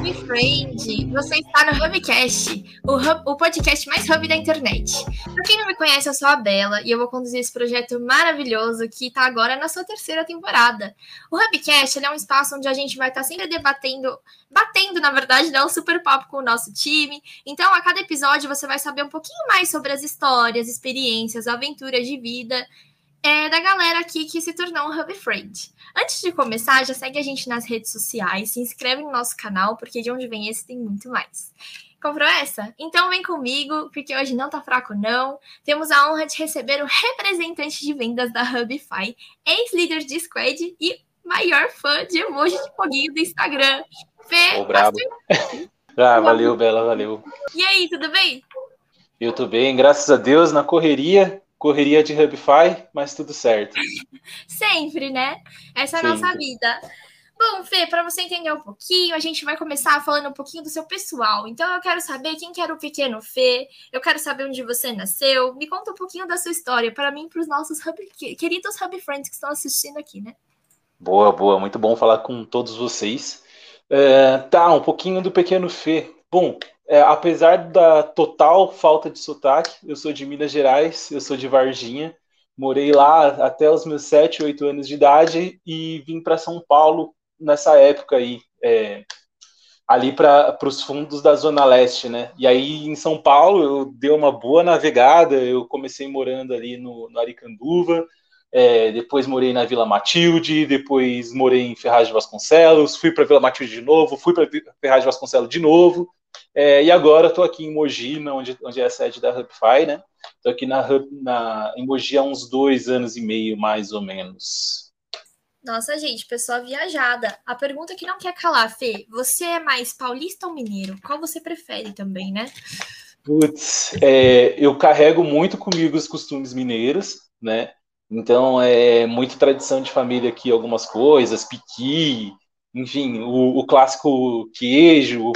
Hub Friend! Você está no Hubcast, o, hub, o podcast mais hub da internet. Para quem não me conhece, eu sou a Bela e eu vou conduzir esse projeto maravilhoso que está agora na sua terceira temporada. O Hubcast é um espaço onde a gente vai estar tá sempre debatendo, batendo, na verdade, né, um super papo com o nosso time. Então, a cada episódio você vai saber um pouquinho mais sobre as histórias, experiências, aventuras de vida é, da galera aqui que se tornou um Hub Friend. Antes de começar, já segue a gente nas redes sociais, se inscreve no nosso canal, porque de onde vem esse tem muito mais. Comprou essa? Então vem comigo, porque hoje não tá fraco não. Temos a honra de receber o representante de vendas da Hubify, ex-líder de Squad e maior fã de emoji de foguinho do Instagram. Fê, oh, bravo. ah, valeu, Bela, valeu. E aí, tudo bem? Eu tô bem, graças a Deus, na correria, correria de Hubify, mas tudo certo. Sempre, né? Essa é a nossa vida. Bom, Fê, para você entender um pouquinho, a gente vai começar falando um pouquinho do seu pessoal. Então, eu quero saber quem que era o pequeno Fê, eu quero saber onde você nasceu. Me conta um pouquinho da sua história, para mim e para os nossos hub, queridos Hub Friends que estão assistindo aqui, né? Boa, boa, muito bom falar com todos vocês. É, tá, um pouquinho do pequeno Fê. Bom, é, apesar da total falta de sotaque, eu sou de Minas Gerais, eu sou de Varginha, morei lá até os meus 7, 8 anos de idade e vim para São Paulo nessa época aí, é, ali para os fundos da Zona Leste, né? E aí em São Paulo eu dei uma boa navegada, eu comecei morando ali no, no Aricanduva, é, depois morei na Vila Matilde, depois morei em Ferraz de Vasconcelos, fui para Vila Matilde de novo, fui para Ferraz de Vasconcelos de novo, é, e agora estou aqui em Mogi, onde, onde é a sede da Hubify, né? Estou aqui na, na, em Mogi há uns dois anos e meio, mais ou menos. Nossa, gente, pessoa viajada. A pergunta que não quer calar, Fê, você é mais paulista ou mineiro? Qual você prefere também, né? Putz, é, eu carrego muito comigo os costumes mineiros, né? Então é muito tradição de família aqui, algumas coisas, piqui, enfim, o, o clássico queijo,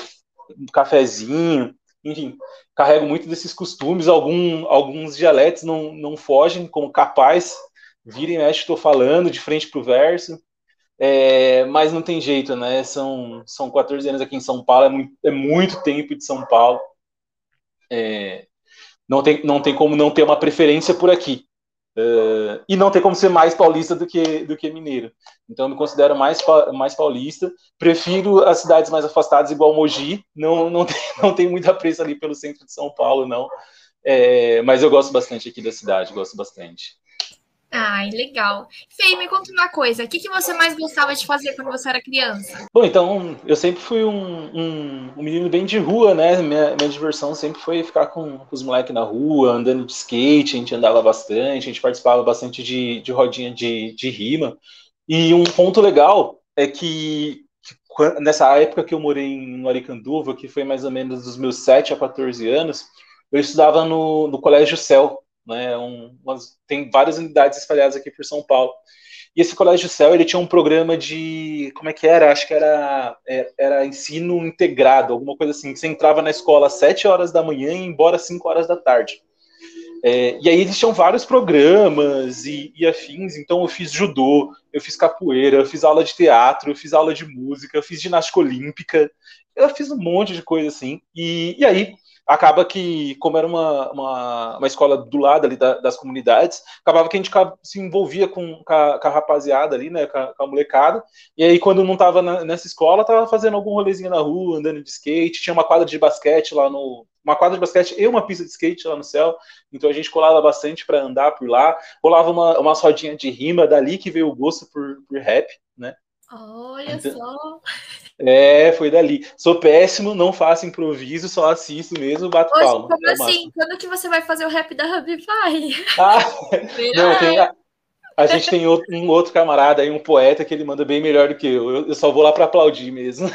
um cafezinho, enfim, carrego muito desses costumes. Algum, alguns dialetos não, não fogem, como capaz, vira e mexe, estou falando de frente para o verso. É, mas não tem jeito, né? São, são 14 anos aqui em São Paulo, é muito, é muito tempo de São Paulo. É, não, tem, não tem como não ter uma preferência por aqui. Uh, e não tem como ser mais paulista do que, do que mineiro. Então, eu me considero mais, mais paulista. Prefiro as cidades mais afastadas, igual Mogi. Não, não, tem, não tem muita pressa ali pelo centro de São Paulo, não. É, mas eu gosto bastante aqui da cidade, gosto bastante. Ai, legal. Fê, me conta uma coisa. O que, que você mais gostava de fazer quando você era criança? Bom, então, eu sempre fui um, um, um menino bem de rua, né? Minha, minha diversão sempre foi ficar com, com os moleques na rua, andando de skate, a gente andava bastante, a gente participava bastante de, de rodinha de, de rima. E um ponto legal é que, que nessa época que eu morei em Aricanduva, que foi mais ou menos dos meus 7 a 14 anos, eu estudava no, no Colégio Céu, né? Um, umas, tem várias unidades espalhadas aqui por São Paulo. E esse Colégio Céu, ele tinha um programa de, como é que era? Acho que era, é, era ensino integrado, alguma coisa assim. Você entrava na escola às 7 horas da manhã e ia embora às 5 horas da tarde. É, e aí eles tinham vários programas e, e, afins, então eu fiz judô, eu fiz capoeira, eu fiz aula de teatro, eu fiz aula de música, eu fiz ginástica olímpica, eu fiz um monte de coisa assim. E, e aí acaba que, como era uma, uma, uma escola do lado ali da, das comunidades, acabava que a gente se envolvia com, com, a, com a rapaziada ali, né, com a, com a, molecada, e aí quando não tava na, nessa escola, tava fazendo algum rolezinho na rua, andando de skate, tinha uma quadra de basquete lá no, uma quadra de basquete e uma pista de skate lá no céu, então a gente colava bastante para andar por lá, rolava uma, uma rodinha de rima, dali que veio o gosto por, por rap, né, Olha então, só. É, foi dali. Sou péssimo, não faço improviso, só assisto mesmo, bato Hoje, palma. Como é assim? Quando que você vai fazer o rap da Hubify? Ah, não, tem, a, a, gente tem outro, um outro camarada aí, um poeta, que ele manda bem melhor do que eu. Eu, eu só vou lá para aplaudir mesmo.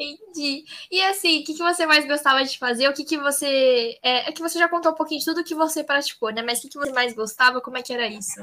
Entendi. E assim, o que, que você mais gostava de fazer? O que, que você. É, é que você já contou um pouquinho de tudo que você praticou, né? Mas o que, que você mais gostava? Como é que era isso?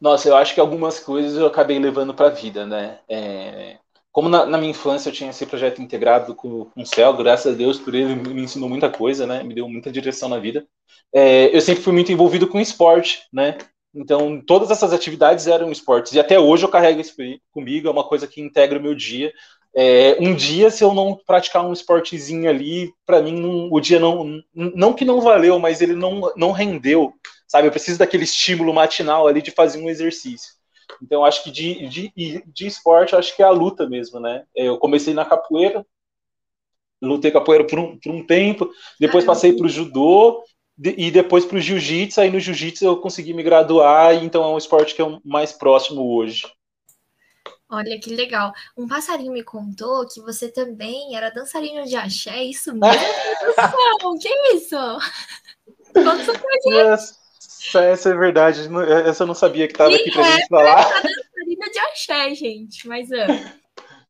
Nossa, eu acho que algumas coisas eu acabei levando para a vida, né? É, como na, na, minha infância eu tinha esse projeto integrado com, com o Céu, graças a Deus por ele me ensinou muita coisa, né? Me deu muita direção na vida. É, eu sempre fui muito envolvido com esporte, né? Então, todas essas atividades eram esportes. E até hoje eu carrego isso comigo, é uma coisa que integra o meu dia. é, um dia, se eu não praticar um esportezinho ali, para mim não, o dia não. Não que não valeu, mas ele não, não rendeu. Sabe? Eu preciso daquele estímulo matinal ali de fazer um exercício. Então, acho que de, de, de esporte, acho que é a luta mesmo, né? É, eu comecei na capoeira, lutei capoeira por um, por um tempo, depois passei para o judô e depois para o jiu-jitsu. Aí no jiu-jitsu eu consegui me graduar, então é um esporte que é o mais próximo hoje. Olha que legal. Um passarinho me contou que você também era dançarino de axé, é isso mesmo? que isso? Conta pra Essa, essa é verdade. Essa eu não sabia que estava aqui pra gente falar. dançarina de axé, gente, mas...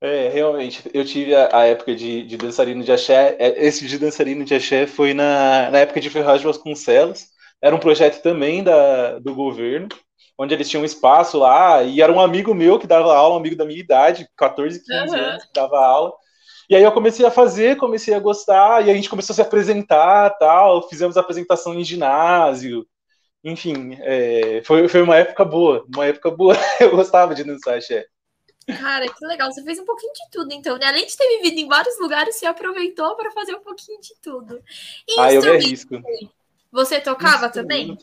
É, realmente, eu tive a, a época de, de, dançarino de axé. É, esse de dançarino de axé foi na, na época de Ferraz de Vasconcelos. Era um projeto também da, do governo onde eles tinham um espaço lá, e era um amigo meu que dava aula, um amigo da minha idade, 14, 15 uhum. anos, que dava aula. E aí eu comecei a fazer, comecei a gostar, e a gente começou a se apresentar, tal, fizemos apresentação em ginásio, enfim, é, foi, foi uma época boa, uma época boa, eu gostava de dançar axé. Cara, que legal, você fez um pouquinho de tudo, então, né? Além de ter vivido em vários lugares, você aproveitou para fazer um pouquinho de tudo. E ah, eu me arrisco. Você tocava também?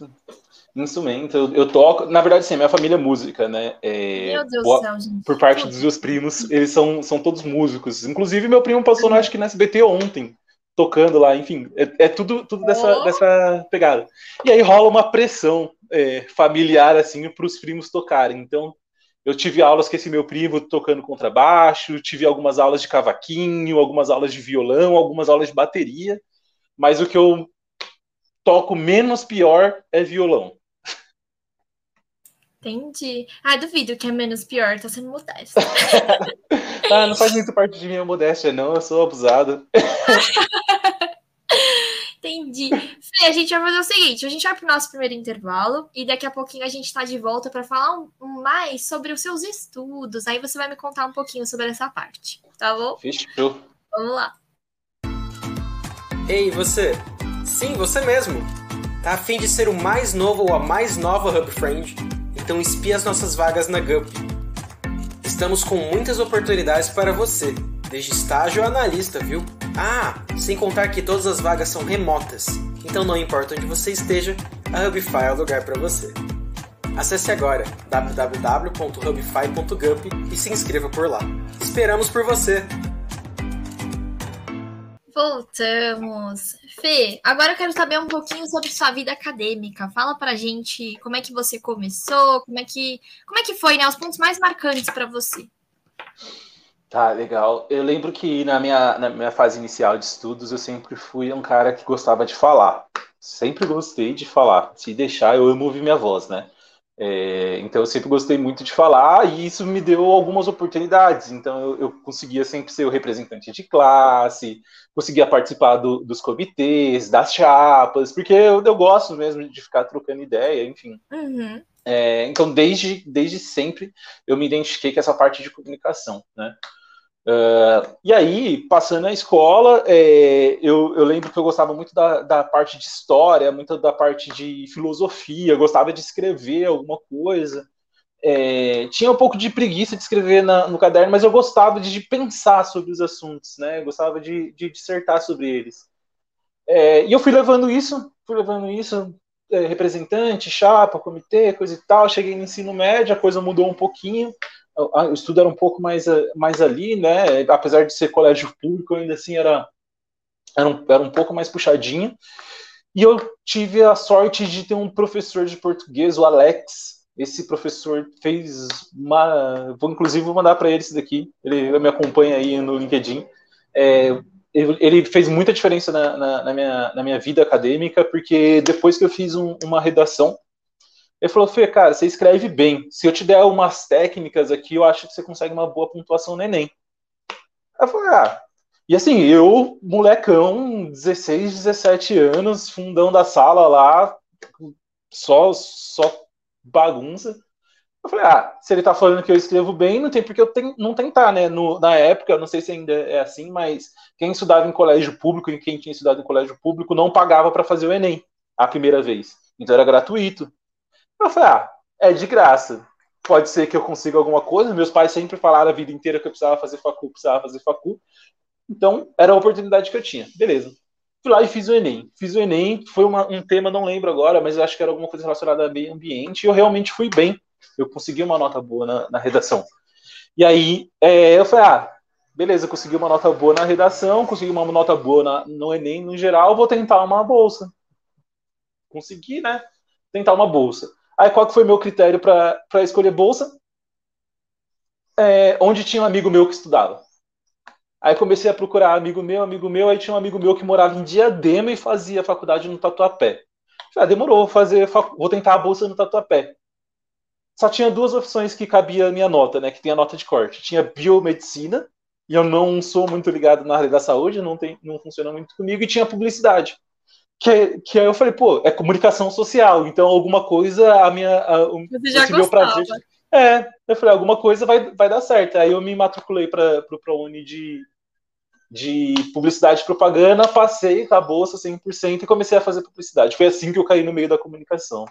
instrumento. Eu, eu, toco, na verdade, sim, minha família é música, né? É, Meu Deus do céu, gente. Por parte dos meus primos, eles são, são todos músicos. Inclusive, meu primo passou, acho que na SBT ontem, tocando lá, enfim, é, é tudo, tudo dessa, oh. dessa pegada. E aí rola uma pressão é, familiar, assim, para os primos tocarem. Então, eu tive aulas com esse meu primo tocando contrabaixo, tive algumas aulas de cavaquinho, algumas aulas de violão, algumas aulas de bateria, mas o que eu toco menos pior é violão. Entendi. Ah, duvido que é menos pior, tá sendo modesto. ah, não faz muito parte de minha modéstia, não. Eu sou abusado. Entendi. Fê, a gente vai fazer o seguinte: a gente vai pro nosso primeiro intervalo e daqui a pouquinho a gente tá de volta para falar um, um mais sobre os seus estudos. Aí você vai me contar um pouquinho sobre essa parte, tá bom? Fechou. Vamos lá. Ei, você? Sim, você mesmo. Tá afim de ser o mais novo ou a mais nova Hub Friend? Então espie as nossas vagas na GUP. Estamos com muitas oportunidades para você, desde estágio a analista, viu? Ah, sem contar que todas as vagas são remotas, então não importa onde você esteja, a Hubify é o lugar para você. Acesse agora www.hubify.gup e se inscreva por lá. Esperamos por você! Voltamos. Fê, agora eu quero saber um pouquinho sobre sua vida acadêmica. Fala pra gente como é que você começou, como é que, como é que foi, né? Os pontos mais marcantes para você. Tá, legal. Eu lembro que na minha, na minha fase inicial de estudos eu sempre fui um cara que gostava de falar. Sempre gostei de falar. Se deixar, eu amo ouvir minha voz, né? É, então eu sempre gostei muito de falar e isso me deu algumas oportunidades. Então eu, eu conseguia sempre ser o representante de classe, conseguia participar do, dos comitês, das chapas, porque eu, eu, gosto mesmo de ficar trocando ideia, enfim. Uhum. É, então desde, desde sempre eu me identifiquei com essa parte de comunicação, né? Uh, e aí, passando a escola, é, eu, eu, lembro que eu gostava muito da, da, parte de história, muito da parte de filosofia, gostava de escrever alguma coisa. É, tinha um pouco de preguiça de escrever na, no caderno, mas eu gostava de, de, pensar sobre os assuntos, né? Eu gostava de, de dissertar sobre eles. É, e eu fui levando isso, fui levando isso, é, representante, chapa, comitê, coisa e tal. Cheguei no ensino médio, a coisa mudou um pouquinho o estudo era um pouco mais, mais ali, né? Apesar de ser colégio público, ainda assim era, era, um, era um pouco mais puxadinho. E eu tive a sorte de ter um professor de português, o Alex. Esse professor fez uma. Vou inclusive vou mandar para ele isso daqui. Ele me acompanha aí no LinkedIn. É, ele fez muita diferença na, na, na, minha, na minha vida acadêmica, porque depois que eu fiz um, uma redação ele falou, Fê, cara, você escreve bem. Se eu te der umas técnicas aqui, eu acho que você consegue uma boa pontuação no Enem. Eu falei, ah. E assim, eu, molecão, 16, 17 anos, fundão da sala lá, só, só bagunça. Eu falei, ah, se ele tá falando que eu escrevo bem, não tem porque eu ten, não tentar, né? No, na época, não sei se ainda é assim, mas quem estudava em colégio público e quem tinha estudado em colégio público não pagava para fazer o Enem a primeira vez. Então era gratuito. Eu falei, ah, é de graça. pode ser que eu consiga alguma coisa. Meus pais sempre falaram a vida inteira que eu precisava fazer facu, precisava fazer facu. Então, era a oportunidade que eu tinha. Beleza. Fui lá e fiz o Enem. Fiz o Enem, foi uma, um tema, não lembro agora, mas eu acho que era alguma coisa relacionada a meio ambiente, e eu realmente fui bem. Eu consegui uma nota boa na, na redação. E aí, é, eu falei, ah, beleza, consegui uma nota boa na redação, consegui uma nota boa na, no Enem no geral, vou tentar uma bolsa. Consegui, né? Tentar uma bolsa. Aí qual que foi meu critério para escolher bolsa? É, onde tinha um amigo meu que estudava. Aí comecei a procurar amigo meu, amigo meu, aí tinha um amigo meu que morava em Diadema e fazia faculdade no Tatuapé. Ah, demorou, vou fazer, vou tentar a bolsa no Tatuapé. Só tinha duas opções que cabia a minha nota, né? Que tem a nota de corte. Tinha biomedicina, e eu não sou muito ligado na área da saúde, não, tem, não funciona muito comigo, e tinha publicidade. Que, que aí eu falei, pô, é comunicação social, então alguma coisa a minha. A, o, Você já meu prazer. É, eu falei, alguma coisa vai, vai dar certo. Aí eu me matriculei para o ProUni de, de publicidade e propaganda, passei a bolsa 100% e comecei a fazer publicidade. Foi assim que eu caí no meio da comunicação.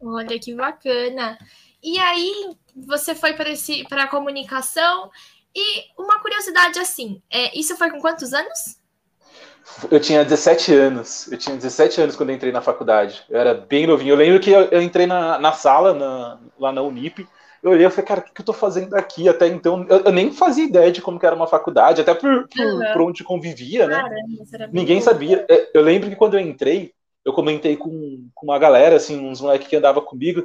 Olha que bacana. E aí, você foi para a comunicação e uma curiosidade assim, é, isso foi com quantos anos? Eu tinha 17 anos. Eu tinha 17 anos quando entrei na faculdade. Eu era bem novinho. Eu lembro que eu, eu entrei na, na sala, na, lá na Unip. Eu olhei e falei, cara, o que, que eu tô fazendo aqui? Até então, eu, eu, nem fazia ideia de como que era uma faculdade, até por, por, uhum. por onde convivia, né? Caramba, Ninguém sabia. É, eu lembro que quando eu entrei, eu comentei com, com uma galera, assim, uns moleques que andava comigo.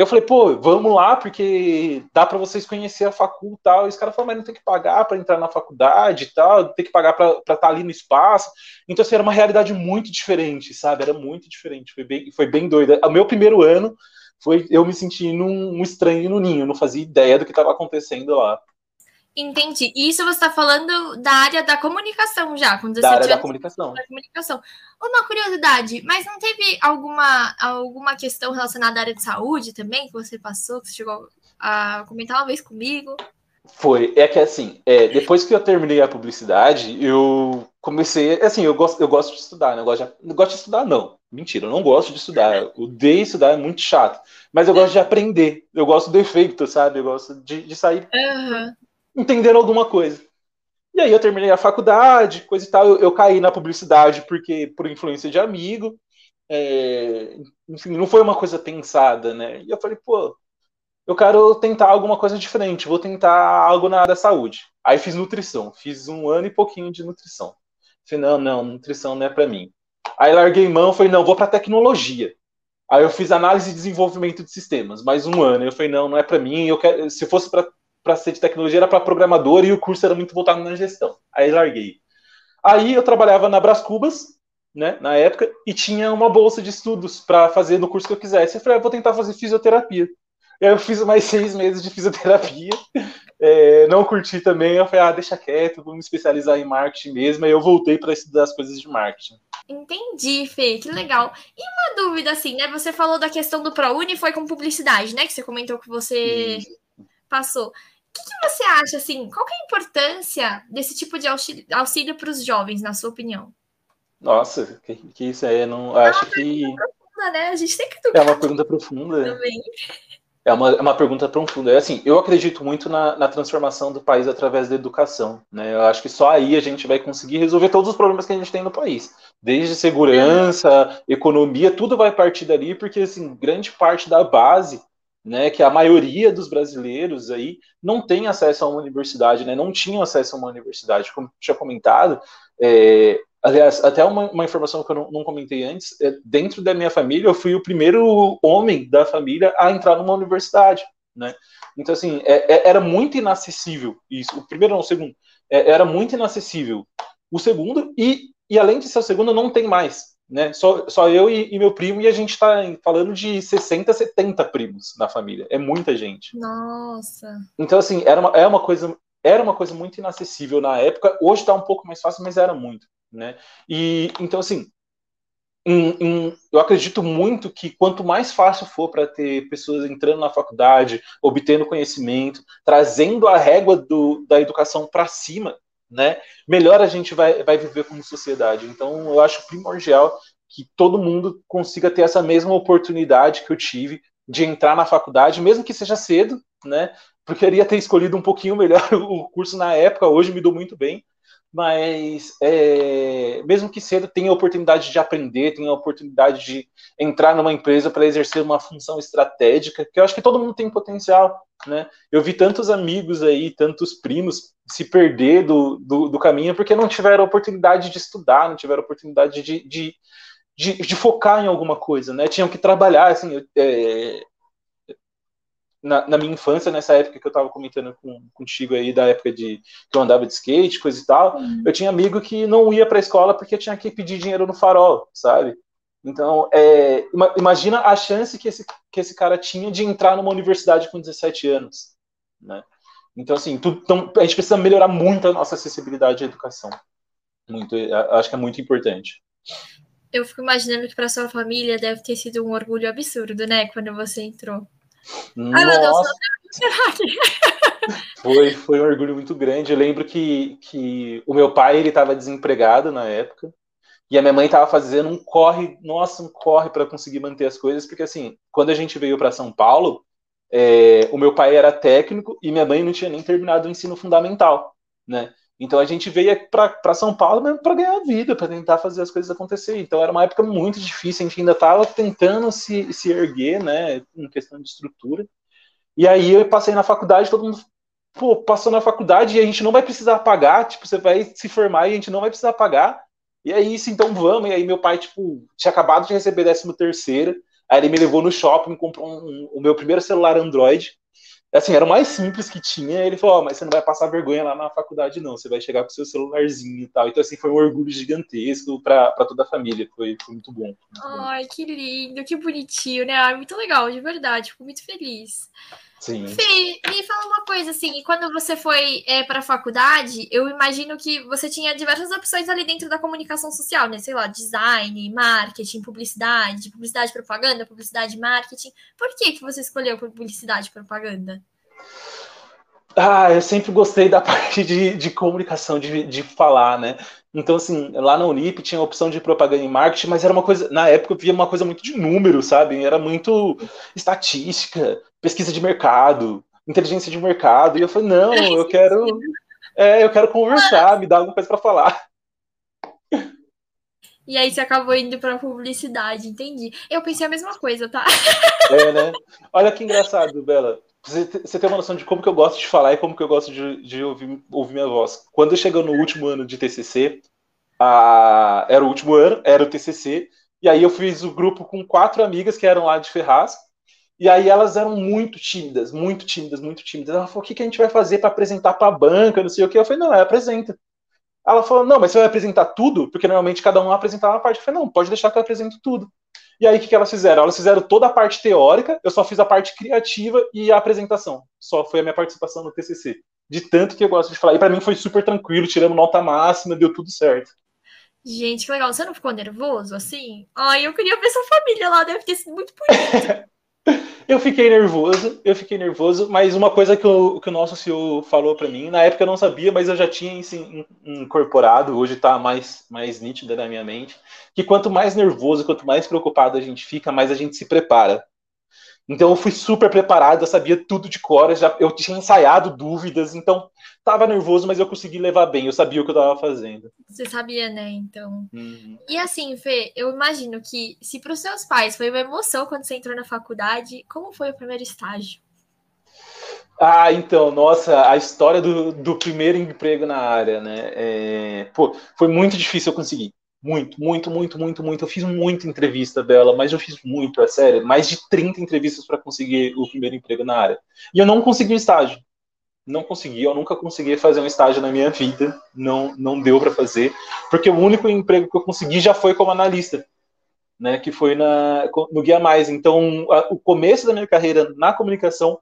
Eu falei, pô, vamos lá, porque dá para vocês conhecer a facul e os caras falaram, mas não tem que pagar para entrar na faculdade e tal, tem que pagar para estar tá ali no espaço. Então, assim, era uma realidade muito diferente, sabe? Era muito diferente, foi bem, foi bem doida. O meu primeiro ano foi eu me sentindo um, um estranho no ninho, não fazia ideia do que estava acontecendo lá. Entendi. E isso você está falando da área da comunicação já, com 17 da área da comunicação. da comunicação. Uma curiosidade, mas não teve alguma, alguma questão relacionada à área de saúde também que você passou, que você chegou a comentar uma vez comigo? Foi. É que assim, é, depois que eu terminei a publicidade, eu comecei. Assim, eu gosto, eu gosto de estudar, né? Eu gosto de, não gosto de estudar, não. Mentira, eu não gosto de estudar. Eu odeio estudar, é muito chato. Mas eu gosto de aprender. Eu gosto do efeito, sabe? Eu gosto de, de sair. Uhum entendendo alguma coisa. E aí eu terminei a faculdade, coisa e tal. Eu, eu caí na publicidade porque por influência de amigo. É, enfim, não foi uma coisa pensada, né? E eu falei, pô, eu quero tentar alguma coisa diferente, vou tentar algo na área da saúde. Aí fiz nutrição, fiz um ano e pouquinho de nutrição. Falei, não, não, nutrição não é para mim. Aí larguei mão, falei, não, vou para tecnologia. Aí eu fiz análise e desenvolvimento de sistemas, mais um ano. Eu falei, não, não é para mim. Eu quero, se fosse para para ser de tecnologia era para programador e o curso era muito voltado na gestão. Aí larguei. Aí eu trabalhava na Bras Cubas, né, na época, e tinha uma bolsa de estudos para fazer no curso que eu quisesse. Eu falei, ah, vou tentar fazer fisioterapia. E aí eu fiz mais seis meses de fisioterapia, é, não curti também. Eu falei, ah, deixa quieto, vou me especializar em marketing mesmo. Aí eu voltei para estudar as coisas de marketing. Entendi, Fê, que legal. E uma dúvida, assim, né? Você falou da questão do ProUni foi com publicidade, né? Que você comentou que você passou. O que, que, você acha, assim, qual é a importância desse tipo de auxílio para os jovens, na sua opinião? Nossa, que, que isso aí, não é acho que... Profunda, né? A gente tem que É uma pergunta profunda. Também. É uma, é uma pergunta profunda. É assim, eu acredito muito na, na, transformação do país através da educação. Né? Eu acho que só aí a gente vai conseguir resolver todos os problemas que a gente tem no país. Desde segurança, economia, tudo vai partir dali, porque assim, grande parte da base né, que a maioria dos brasileiros aí não tem acesso a uma universidade, né, não tinham acesso a uma universidade, como tinha comentado. É, aliás, até uma, uma, informação que eu não, não comentei antes, é, dentro da minha família, eu fui o primeiro homem da família a entrar numa universidade, né? Então, assim, é, é era muito inacessível isso. O primeiro não, o segundo. É, era muito inacessível. O segundo, e, e além de ser o segundo, não tem mais né? Só, só eu e, e, meu primo, e a gente está falando de 60, 70 primos na família. É muita gente. Nossa. Então, assim, era uma, é uma coisa. Era uma coisa muito inacessível na época. Hoje está um pouco mais fácil, mas era muito, né? E então, assim, em, em, eu acredito muito que quanto mais fácil for para ter pessoas entrando na faculdade, obtendo conhecimento, trazendo a régua do, da educação para cima, né, melhor a gente vai, vai viver como sociedade. Então, eu acho primordial que todo mundo consiga ter essa mesma oportunidade que eu tive de entrar na faculdade, mesmo que seja cedo, né? Porque eu queria ter escolhido um pouquinho melhor o curso na época, hoje me dou muito bem, mas é, mesmo que cedo tenha a oportunidade de aprender, tenha a oportunidade de entrar numa empresa para exercer uma função estratégica, que eu acho que todo mundo tem potencial, né? Eu vi tantos amigos aí, tantos primos se perder do, do, do caminho porque não tiveram oportunidade de estudar, não tiveram oportunidade de, de, de, de focar em alguma coisa, né? Tinham que trabalhar, assim, é, na, na, minha infância, nessa época que eu estava comentando com, contigo aí, da época de que eu andava de skate, coisa e tal, uhum. eu tinha amigo que não ia para a escola porque tinha que pedir dinheiro no farol, sabe? Então, é, imagina a chance que esse, que esse cara tinha de entrar numa universidade com 17 anos, né? Então, assim, tu, então, a gente precisa melhorar muito a nossa acessibilidade à educação. Muito, acho que é muito importante. Eu fico imaginando que para sua família deve ter sido um orgulho absurdo, né, quando você entrou. Ai, meu Deus, foi, foi um orgulho muito grande. Eu lembro que, que o meu pai ele estava desempregado na época e a minha mãe estava fazendo um corre, nossa, um corre para conseguir manter as coisas, porque assim, quando a gente veio para São Paulo, é, o meu pai era técnico e minha mãe não tinha nem terminado o ensino fundamental, né? Então a gente veio para São Paulo mesmo para ganhar vida, para tentar fazer as coisas acontecer. Então era uma época muito difícil, a gente ainda estava tentando se, se erguer, né, em questão de estrutura. E aí eu passei na faculdade, todo mundo pô, passou na faculdade e a gente não vai precisar pagar, tipo, você vai se formar e a gente não vai precisar pagar. E aí isso, então vamos. E aí meu pai, tipo, tinha acabado de receber 13 terceiro, aí ele me levou no shopping, comprou um, um, o meu primeiro celular Android, assim, era o mais simples que tinha. Ele falou: oh, mas você não vai passar vergonha lá na faculdade, não. Você vai chegar com seu celularzinho e tal. Então, assim, foi um orgulho gigantesco para toda a família. Foi, foi muito bom. Muito Ai, bom. que lindo, que bonitinho, né? Ai, muito legal, de verdade. Fico muito feliz. Sim. Fê, me fala uma coisa assim, quando você foi é, para a faculdade, eu imagino que você tinha diversas opções ali dentro da comunicação social, né? Sei lá, design, marketing, publicidade, publicidade propaganda, publicidade marketing. Por que, que você escolheu publicidade e propaganda? Ah, eu sempre gostei da parte de, de comunicação, de, de falar, né? Então, assim, lá na Unip tinha a opção de propaganda e marketing, mas era uma coisa, na época eu via uma coisa muito de número, sabe? Era muito estatística, pesquisa de mercado, inteligência de mercado. E eu falei, não, eu quero. É, eu quero conversar, me dar alguma coisa para falar. E aí você acabou indo para publicidade, entendi. Eu pensei a mesma coisa, tá? É, né? Olha que engraçado, Bela você, tem uma noção de como que eu gosto de falar e como que eu gosto de, de ouvir, ouvir minha voz. Quando chegou no último ano de TCC, a, era o último ano, era o TCC, e aí eu fiz o grupo com quatro amigas que eram lá de Ferraz, e aí elas eram muito tímidas, muito tímidas, muito tímidas. Ela falou, o que, que a gente vai fazer para apresentar para a banca, não sei o que. Eu falei, não, é apresenta. Ela falou, não, mas você vai apresentar tudo? Porque normalmente cada um apresentava uma parte. Eu falei, não, pode deixar que eu apresento tudo. E aí, o que, que elas fizeram? Elas fizeram toda a parte teórica, eu só fiz a parte criativa e a apresentação. Só foi a minha participação no TCC. De tanto que eu gosto de falar. E para mim foi super tranquilo, tiramos nota máxima, deu tudo certo. Gente, que legal. Você não ficou nervoso assim? Ai, eu queria ver sua família lá, deve ter sido muito bonito. Eu fiquei nervoso, eu fiquei nervoso, mas uma coisa que o, que o nosso CEO falou para mim, na época eu não sabia, mas eu já tinha incorporado, hoje está mais, mais nítido na minha mente, que quanto mais nervoso, quanto mais preocupado a gente fica, mais a gente se prepara. Então eu fui super preparado, eu sabia tudo de cor, já, eu tinha ensaiado dúvidas, então tava nervoso, mas eu consegui levar bem, eu sabia o que eu tava fazendo. Você sabia, né? Então. Uhum. E assim, Fê, eu imagino que se para os seus pais foi uma emoção quando você entrou na faculdade, como foi o primeiro estágio? Ah, então, nossa, a história do, do primeiro emprego na área, né? É, pô, foi muito difícil eu conseguir. Muito, muito, muito, muito, muito. Eu fiz muita entrevista dela, mas eu fiz muito, é sério. Mais de 30 entrevistas para conseguir o primeiro emprego na área. E eu não consegui estágio. Não consegui, eu nunca consegui fazer um estágio na minha vida. Não, não deu para fazer. Porque o único emprego que eu consegui já foi como analista. Né, que foi na, no Guia Mais. Então, a, o começo da minha carreira na comunicação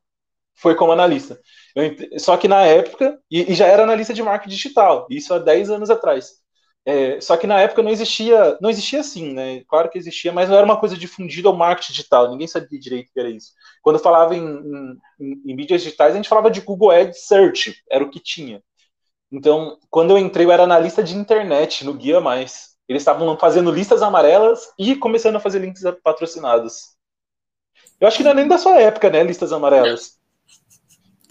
foi como analista. Eu, só que na época, e, e já era analista de marketing digital, isso há 10 anos atrás. É, só que na época não existia, não existia assim, né? Claro que existia, mas não era uma coisa difundida ao marketing digital, ninguém sabia direito o que era isso. Quando falava em, em, em, mídias digitais, a gente falava de Google Ads Search, era o que tinha. Então, quando eu entrei, eu era analista de internet no Guia Mais. Eles estavam fazendo listas amarelas e começando a fazer links patrocinados. Eu acho que não é nem da sua época, né? Listas amarelas.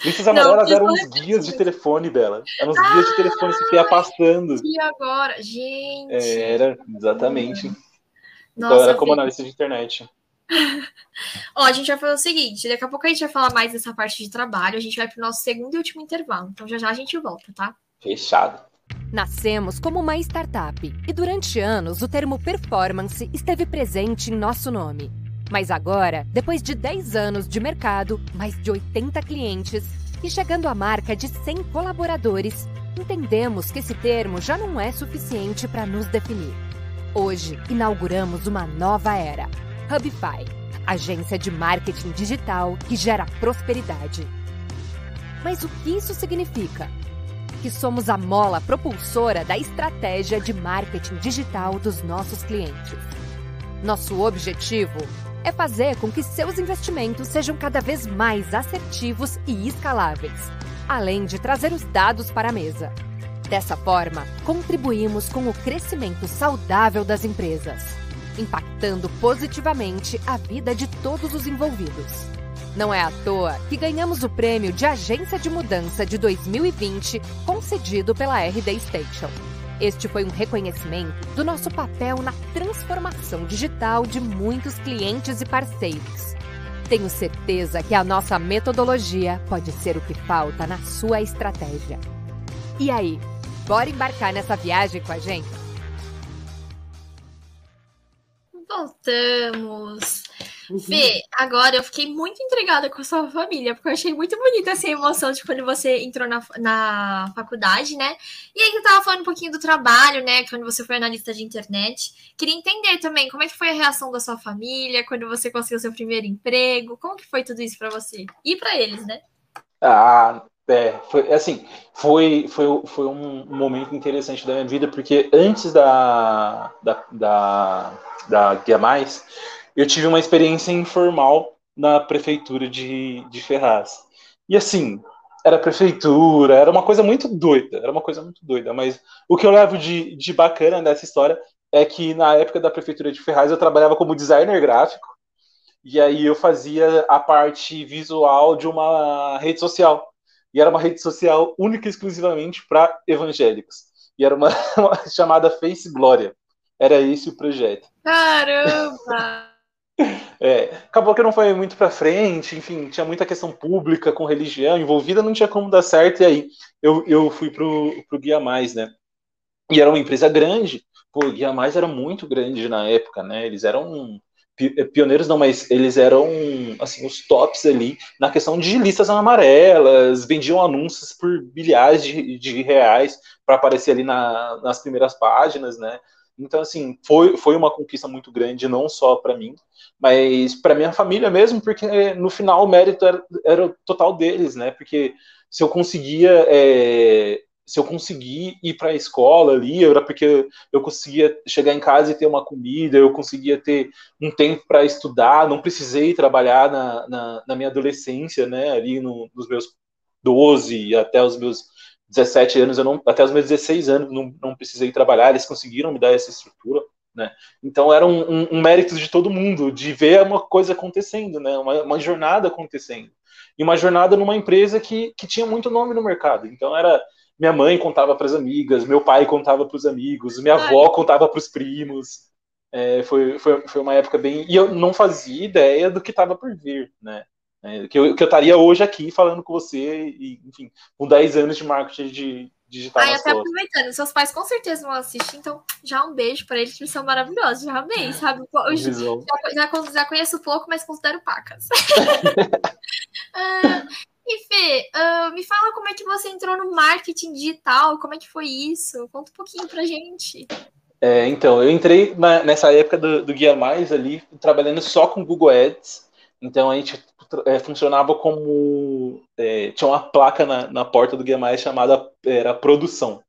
Listas amarelas eram uns guias de telefone dela. Eram uns ah, guias de telefone que ia passando. E agora? Gente. É, era, exatamente. Nossa, então era como analista de internet. Ó, a gente vai fazer o seguinte: daqui a pouco a gente vai falar mais dessa parte de trabalho. A gente vai para o nosso segundo e último intervalo. Então já já a gente volta, tá? Fechado. Nascemos como uma startup e durante anos o termo performance esteve presente em nosso nome. Mas agora, depois de 10 anos de mercado, mais de 80 clientes e chegando à marca de 100 colaboradores, entendemos que esse termo já não é suficiente para nos definir. Hoje, inauguramos uma nova era. Hubify, agência de marketing digital que gera prosperidade. Mas o que isso significa? Que somos a mola propulsora da estratégia de marketing digital dos nossos clientes. Nosso objetivo é fazer com que seus investimentos sejam cada vez mais assertivos e escaláveis, além de trazer os dados para a mesa. Dessa forma, contribuímos com o crescimento saudável das empresas, impactando positivamente a vida de todos os envolvidos. Não é à toa que ganhamos o prêmio de Agência de Mudança de 2020 concedido pela RD Station. Este foi um reconhecimento do nosso papel na transformação digital de muitos clientes e parceiros. Tenho certeza que a nossa metodologia pode ser o que falta na sua estratégia. E aí, bora embarcar nessa viagem com a gente? Voltamos! Uhum. Fê, agora eu fiquei muito intrigada com a sua família, porque eu achei muito bonita essa emoção de quando você entrou na, na faculdade, né? E aí você tava falando um pouquinho do trabalho, né? Quando você foi analista de internet. Queria entender também como é que foi a reação da sua família quando você conseguiu seu primeiro emprego. Como que foi tudo isso para você? E para eles, né? Ah, é, foi assim, foi, foi, foi um momento interessante da minha vida, porque antes da, da, da, da Guia Mais, eu tive uma experiência informal na prefeitura de, de Ferraz. E assim, era prefeitura, era uma coisa muito doida, era uma coisa muito doida. Mas o que eu levo de, de bacana dessa história é que na época da prefeitura de Ferraz eu trabalhava como designer gráfico, e aí eu fazia a parte visual de uma rede social. E era uma rede social única e exclusivamente para evangélicos. E era uma, uma chamada Face Glória. Era esse o projeto. Caramba! É, acabou que não foi muito para frente, enfim, tinha muita questão pública com religião envolvida, não tinha como dar certo, e aí eu, eu fui pro, pro Guia Mais, né? E era uma empresa grande, pô, Guia Mais era muito grande na época, né? Eles eram é, pioneiros não, mas eles eram assim os tops ali na questão de listas amarelas, vendiam anúncios por bilhares de, de reais para aparecer ali na, nas primeiras páginas, né? Então, assim, foi, foi uma conquista muito grande, não só para mim, mas para minha família mesmo, porque no final o mérito era, era total deles, né? Porque se eu conseguia. É, se eu conseguir ir para a escola ali, era porque eu conseguia chegar em casa e ter uma comida, eu conseguia ter um tempo para estudar, não precisei trabalhar na, na, na minha adolescência, né, ali no, nos meus 12 até os meus 17 anos, eu não, até os meus 16 anos, não, não precisei trabalhar, eles conseguiram me dar essa estrutura, né? Então era um, um, um mérito de todo mundo, de ver uma coisa acontecendo, né? Uma, uma, jornada acontecendo. E uma jornada numa empresa que, que tinha muito nome no mercado. Então era. Minha mãe contava para as amigas, meu pai contava para os amigos, minha avó contava para os primos. É, foi, foi, foi uma época bem. E eu não fazia ideia do que estava por vir, né? É, que, eu, que eu estaria hoje aqui falando com você, e, enfim, com 10 anos de marketing de digital. Ah, até aproveitando, seus pais com certeza vão assistir, então já um beijo para eles, que eles são maravilhosos, já amei, sabe? Eu, já, já, já, conheço pouco, mas considero pacas. uh, e Fê, uh, me fala como é que você entrou no marketing digital, como é que foi isso? Conta um pouquinho pra gente. É, então, eu entrei na, nessa época do, do Guia Mais ali, trabalhando só com Google Ads, então a gente é, funcionava como. É, tinha uma placa na, na porta do Guia Mais chamada era produção.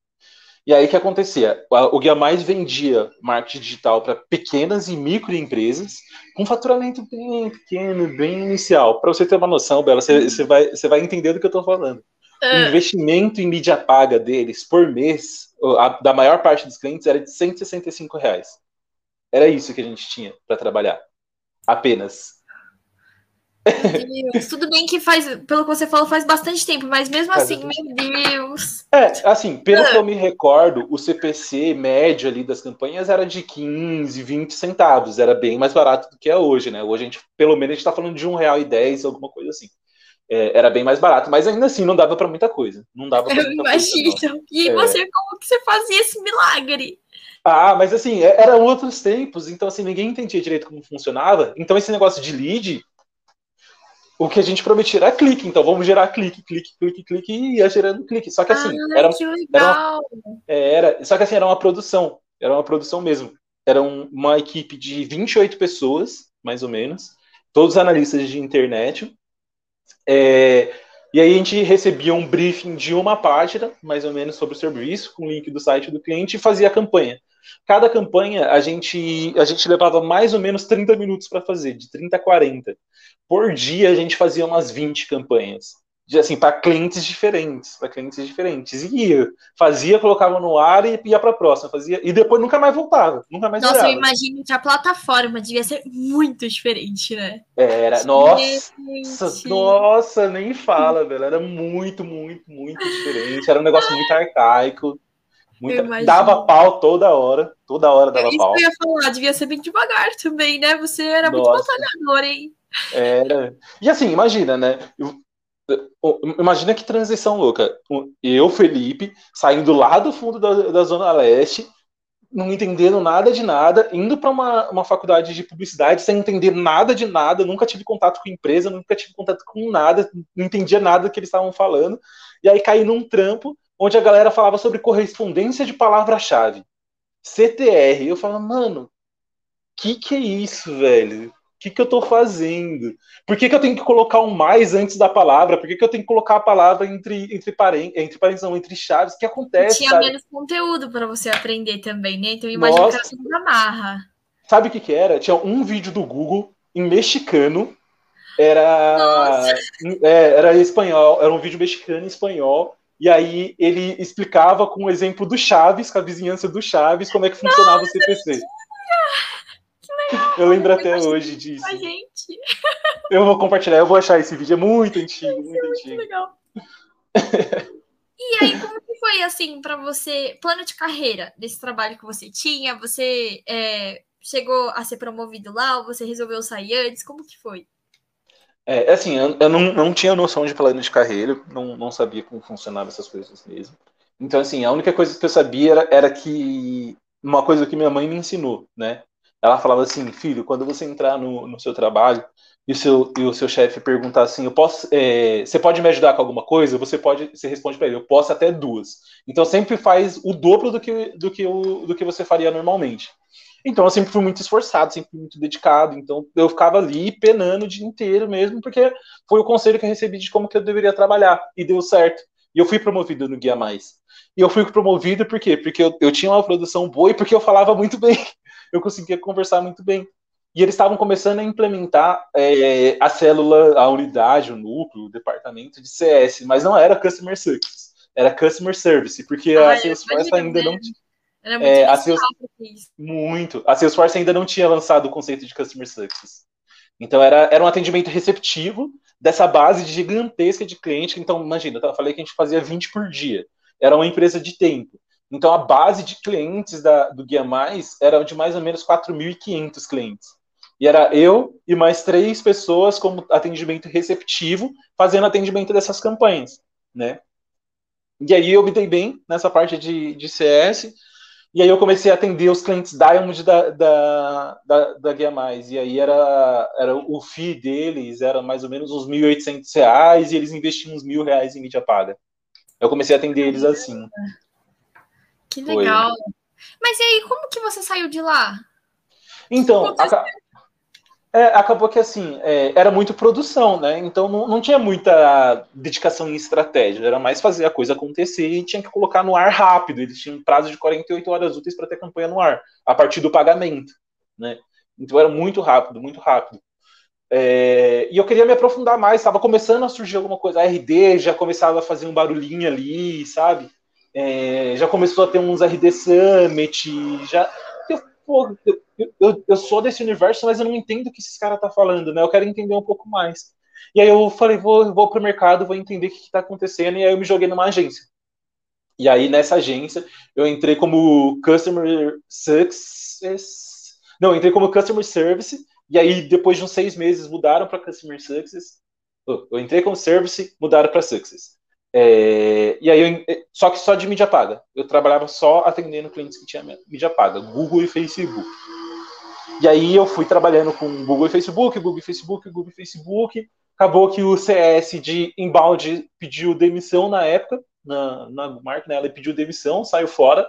E aí o que acontecia? O Guia Mais vendia marketing digital para pequenas e microempresas com faturamento bem pequeno, bem inicial. Para você ter uma noção, Bela, você, você, vai, você vai entender do que eu estou falando. O é. investimento em mídia paga deles por mês, a, da maior parte dos clientes, era de 165 reais. Era isso que a gente tinha para trabalhar. Apenas. Deus. Tudo bem que faz, pelo que você falou, faz bastante tempo, mas mesmo Faz assim, meu Deus. É, assim, pelo Ah. que eu me recordo, o CPC médio ali das campanhas era de 15, 20 centavos. Era bem mais barato do que é hoje, né? Hoje a gente, pelo menos, a gente tá falando de um real e dez, alguma coisa assim. É, era bem mais barato, mas ainda assim não dava para muita coisa. Não dava pra muita coisa, não. imagino. E É. você, como que você fazia esse milagre? Ah, mas assim, é- eram outros tempos, então assim, ninguém entendia direito como funcionava. Então esse negócio de lead, o que a gente prometia era clique, então vamos gerar clique, clique, clique, clique, e ia gerando clique. Só que assim, Ai, era, que legal. é, era, só que assim, era uma produção, era uma produção mesmo. Era um- uma equipe de 28 pessoas, mais ou menos, todos analistas de internet. É, e aí a gente recebia um briefing de uma página, mais ou menos, sobre o serviço, com o link do site do cliente e fazia a campanha. Cada campanha a gente, a gente levava mais ou menos 30 minutos para fazer, de 30 a 40. Por dia a gente fazia umas 20 campanhas. De, assim, para clientes diferentes, para clientes diferentes. E ia, fazia, colocava no ar e ia para a próxima, fazia e depois nunca mais voltava, nunca mais Nossa, virava. eu imagino que a plataforma devia ser muito diferente, né? Era, nossa, Gente. nossa, nem fala, velho. Era muito, muito, muito diferente. Era um negócio muito arcaico. Muita- dava pau toda hora. Toda hora dava Isso pau. que eu ia falar, devia ser bem devagar também, né? Você era muito Nossa. batalhador, hein? Era. E assim, imagina, né? Eu- Imagina que transição louca. Eu, Felipe, saindo lá do fundo da, da Zona Leste, não entendendo nada de nada, indo para uma, uma faculdade de publicidade sem entender nada de nada, nunca tive contato com empresa, nunca tive contato com nada, não entendia nada do que eles estavam falando. E aí caí num trampo onde a galera falava sobre correspondência de palavra-chave. CTR. Eu falava, mano, que que é isso, velho? O que, que eu tô fazendo? Por que, que eu tenho que colocar um mais antes da palavra? Por que, que eu tenho que colocar a palavra entre, entre parênteses, entre parênteses, não, entre chaves? O que acontece, Tinha sabe? menos conteúdo para você aprender também, né? Então eu imagino Nossa. que era tudo na marra. Sabe o que que era? Tinha um vídeo do Google em mexicano. Era, é, era espanhol, era um vídeo mexicano em espanhol. E aí ele explicava com o exemplo do Chaves, com a vizinhança do Chaves, como é que funcionava o CPC. Eu lembro até hoje disso. A gente, Eu vou compartilhar, eu vou achar esse vídeo, é muito antigo, muito que antigo. legal. E aí, como que foi, assim, para você, plano de carreira desse trabalho que você tinha? Você é, chegou a ser promovido lá ou você resolveu sair antes? Como que foi? É, assim, eu, eu não, não tinha noção de plano de carreira, não, não sabia como funcionavam essas coisas mesmo. Então, assim, a única coisa que eu sabia era, era que uma coisa que minha mãe me ensinou, né? Ela falava assim, filho, quando você entrar no, no seu trabalho e o seu, e o seu chefe perguntar assim, eu posso, é, você pode me ajudar com alguma coisa? Você pode, você responde para ele, eu posso até duas. Então sempre faz o dobro do que, do que, o, do que você faria normalmente. Então eu sempre fui muito esforçado, sempre fui muito dedicado. Então eu ficava ali penando o dia inteiro mesmo, porque foi o conselho que eu recebi de como que eu deveria trabalhar e deu certo. E eu fui promovido no Guia Mais. E eu fui promovido por quê? Porque eu, eu tinha uma produção boa e porque eu falava muito bem. Eu conseguia conversar muito bem. E eles estavam começando a implementar é, a célula, a unidade, o núcleo, o departamento de CS, mas não era Customer Success, era Customer Service, porque Ah, a Salesforce ainda não Era muito É, a isso. muito. A Salesforce ainda não tinha lançado o conceito de Customer Success. Então era, era um atendimento receptivo dessa base gigantesca de cliente. Então, imagina, eu falei que a gente fazia 20 por dia. Era uma empresa de tempo. Então a base de clientes da, do Guia Mais era de mais ou menos 4.500 clientes. E era eu e mais três pessoas como atendimento receptivo, fazendo atendimento dessas campanhas, né? E aí eu me dei bem nessa parte de, de CS, e aí eu comecei a atender os clientes Diamond da, da, da, da Guia Mais. E aí era, era o FII deles, era mais ou menos uns R$ 1.800, e eles investiam uns mil reais em mídia paga. Eu comecei a atender eles assim. Que Foi. legal. Mas e aí, como que você saiu de lá? Então, aconteceu? É, acabou que assim, é, era muito produção, né? Então não, não tinha muita dedicação em estratégia, era mais fazer a coisa acontecer e tinha que colocar no ar rápido. Eles tinham prazo de 48 horas úteis para ter campanha no ar, a partir do pagamento, né? Então era muito rápido, muito rápido. É, e eu queria me aprofundar mais, estava começando a surgir alguma coisa, a RD já começava a fazer um barulhinho ali, sabe? É, já começou a ter uns RD Summit, já pô, eu, eu, eu sou desse universo, mas eu não entendo o que esses caras tá falando, né? Eu quero entender um pouco mais. E aí eu falei, vou, vou pro mercado, vou entender o que, está acontecendo, e aí eu me joguei numa agência. E aí, nessa agência, eu entrei como Customer Success. Não, entrei como Customer Service, e aí, depois de uns seis meses, mudaram para Customer Success. Eu entrei como Service, mudaram para Success. É, e aí, eu, é, só que só de mídia paga. Eu trabalhava só atendendo clientes que tinham mídia paga, Google e Facebook. E aí eu fui trabalhando com Google e Facebook, Google e Facebook, Google e Facebook. Acabou que o CS de inbound pediu demissão na época, na, na marca, né? Ela pediu demissão, saiu fora.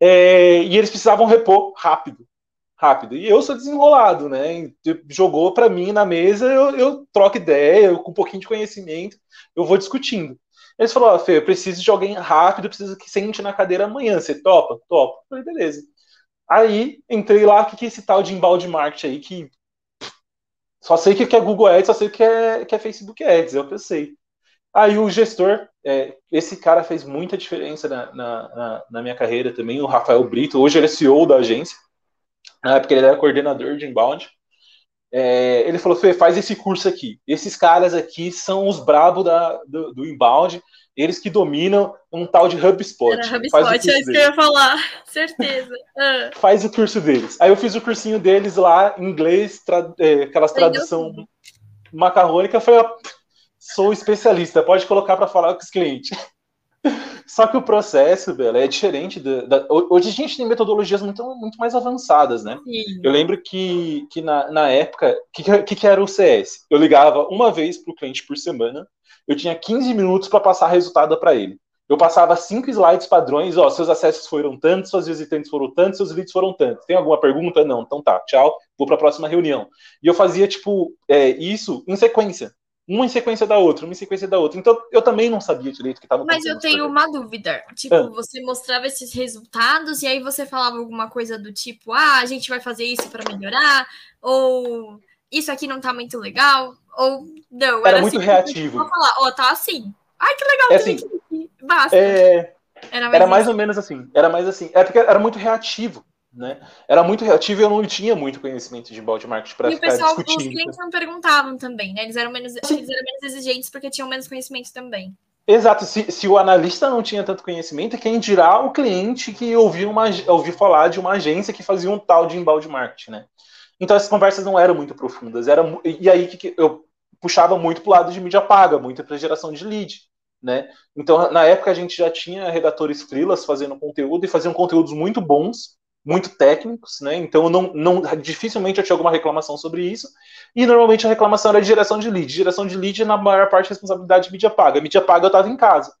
É, e eles precisavam repor rápido. Rápido. E eu sou desenrolado, né? Jogou para mim na mesa, eu, eu troco ideia, eu, com um pouquinho de conhecimento, eu vou discutindo. Eles falaram, ó, Fê, eu preciso de alguém rápido, preciso que sente na cadeira amanhã. Você topa? Topa. Eu falei, beleza. Aí entrei lá, o que, é esse tal de embalde marketing aí que só sei que é Google Ads, só sei que é, que é Facebook Ads, é eu sei. Aí o gestor, é, esse cara fez muita diferença na, na, na, minha carreira também, o Rafael Brito, hoje ele é CEO da agência, na época ele era coordenador de inbound. É, ele falou, Fê, faz esse curso aqui. Esses caras aqui são os brabos da, do, do inbound, eles que dominam um tal de HubSpot. Era HubSpot, é isso que eu ia falar, certeza. Ah. Faz o curso deles. Aí eu fiz o cursinho deles lá, em inglês, tra é, aquelas tradução macarrônica, foi sou especialista, pode colocar para falar com os clientes. Só que o processo, Bela, é diferente. Da, da, hoje a gente tem metodologias muito, muito mais avançadas, né? Sim. Eu lembro que, que na, na época, o que, que, que, era o CS? Eu ligava uma vez para o cliente por semana, eu tinha 15 minutos para passar resultado para ele. Eu passava cinco slides padrões, ó, seus acessos foram tantos, seus visitantes foram tantos, seus leads foram tantos. Tem alguma pergunta? Não, então tá, tchau, vou para a próxima reunião. E eu fazia, tipo, é, isso em sequência uma em sequência da outra, uma em sequência da outra. Então eu também não sabia direito o que estava Mas eu tenho uma dúvida. Tipo, ah. você mostrava esses resultados e aí você falava alguma coisa do tipo, ah, a gente vai fazer isso para melhorar, ou isso aqui não tá muito legal, ou não. Era, era muito assim, reativo. Vou falar, ó, oh, tá assim. Ai, que legal, é assim, basta. É... Era mais, era mais ou menos assim. Era mais assim. É porque era muito reativo né? Era muito reativo e eu não tinha muito conhecimento de balde marketing para ficar pessoal, discutindo. Os clientes não perguntavam também, né? Eles eram menos, eles eram menos exigentes porque tinham menos conhecimento também. Exato, se, se, o analista não tinha tanto conhecimento, quem dirá o cliente que ouviu, uma, ouviu falar de uma agência que fazia um tal de embalde marketing, né? Então essas conversas não eram muito profundas. Era, e aí que eu puxava muito para o lado de mídia paga, muito para geração de lead. Né? Então, na época, a gente já tinha redatores freelas fazendo conteúdo e faziam conteúdos muito bons, muito técnicos, né? Então não, não, dificilmente eu tinha alguma reclamação sobre isso. E normalmente a reclamação era de geração de lead. Geração de lead, na maior parte, responsabilidade de mídia paga. A mídia paga eu estava em casa.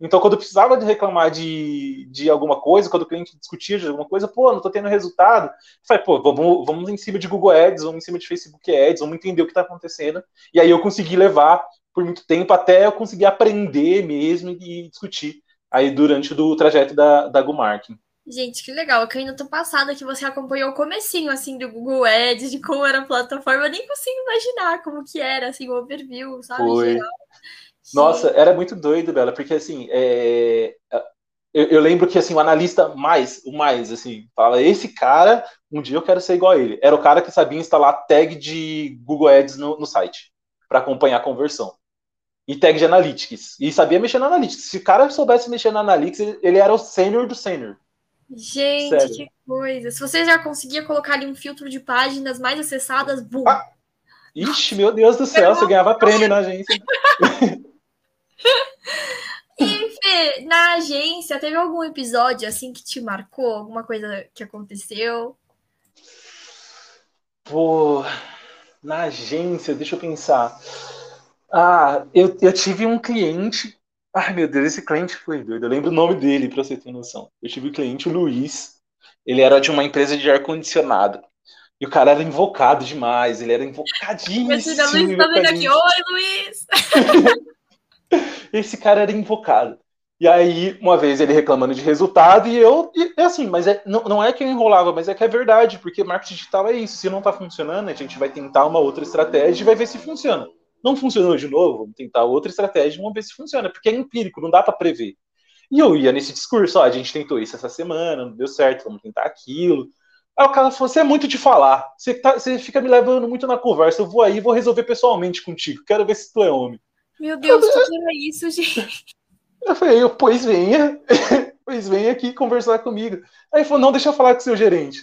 Então, quando eu precisava de reclamar de, de alguma coisa, quando o cliente discutia de alguma coisa, pô, não estou tendo resultado, eu falei, pô, vamos, vamos em cima de Google Ads, vamos em cima de Facebook Ads, vamos entender o que está acontecendo. E aí eu consegui levar por muito tempo até eu conseguir aprender mesmo e discutir aí durante o trajeto da, da GoMarketing. Gente, que legal. Eu ainda tô passada que você acompanhou o comecinho, assim, do Google Ads, de como era a plataforma. Eu nem consigo imaginar como que era, assim, o overview, sabe? Foi. Nossa, era muito doido, Bela, porque, assim, é... eu, eu, lembro que, assim, o analista mais, o mais, assim, fala, esse cara, um dia eu quero ser igual a ele. Era o cara que sabia instalar tag de Google Ads no, no site, para acompanhar a conversão. E tag de Analytics. E sabia mexer na Analytics. Se o cara soubesse mexer na Analytics, ele era o sênior do sênior. Gente, Sério. que coisa. Se você já conseguia colocar ali um filtro de páginas mais acessadas, bum. Ah, ixi, meu Deus do céu, você ganhava prêmio na agência. e, na agência, teve algum episódio assim que te marcou? Alguma coisa que aconteceu? Pô, na agência, deixa eu pensar. Ah, eu, eu tive um cliente Ai, meu Deus, esse cliente foi doido. Eu lembro o nome dele, pra você ter noção. Eu tive o um cliente, o Luiz. Ele era de uma empresa de ar-condicionado. E o cara era invocado demais. Ele era invocadíssimo. Luiz tá vendo aqui. Oi, Luiz! esse cara era invocado. E aí, uma vez ele reclamando de resultado, e eu, e, é assim, mas é, não, não é que eu enrolava, mas é que é verdade, porque marketing digital é isso. Se não tá funcionando, a gente vai tentar uma outra estratégia e vai ver se funciona. Não funcionou de novo, vamos tentar outra estratégia, vamos ver se funciona, porque é empírico, não dá para prever. E eu ia nesse discurso, ó, a gente tentou isso essa semana, não deu certo, vamos tentar aquilo. Aí o cara falou: você é muito de falar, você, tá, você fica me levando muito na conversa, eu vou aí vou resolver pessoalmente contigo, quero ver se tu é homem. Meu Deus, o que era isso, gente? Eu falei, eu, pois venha, pois venha aqui conversar comigo. Aí ele falou, não, deixa eu falar com o seu gerente.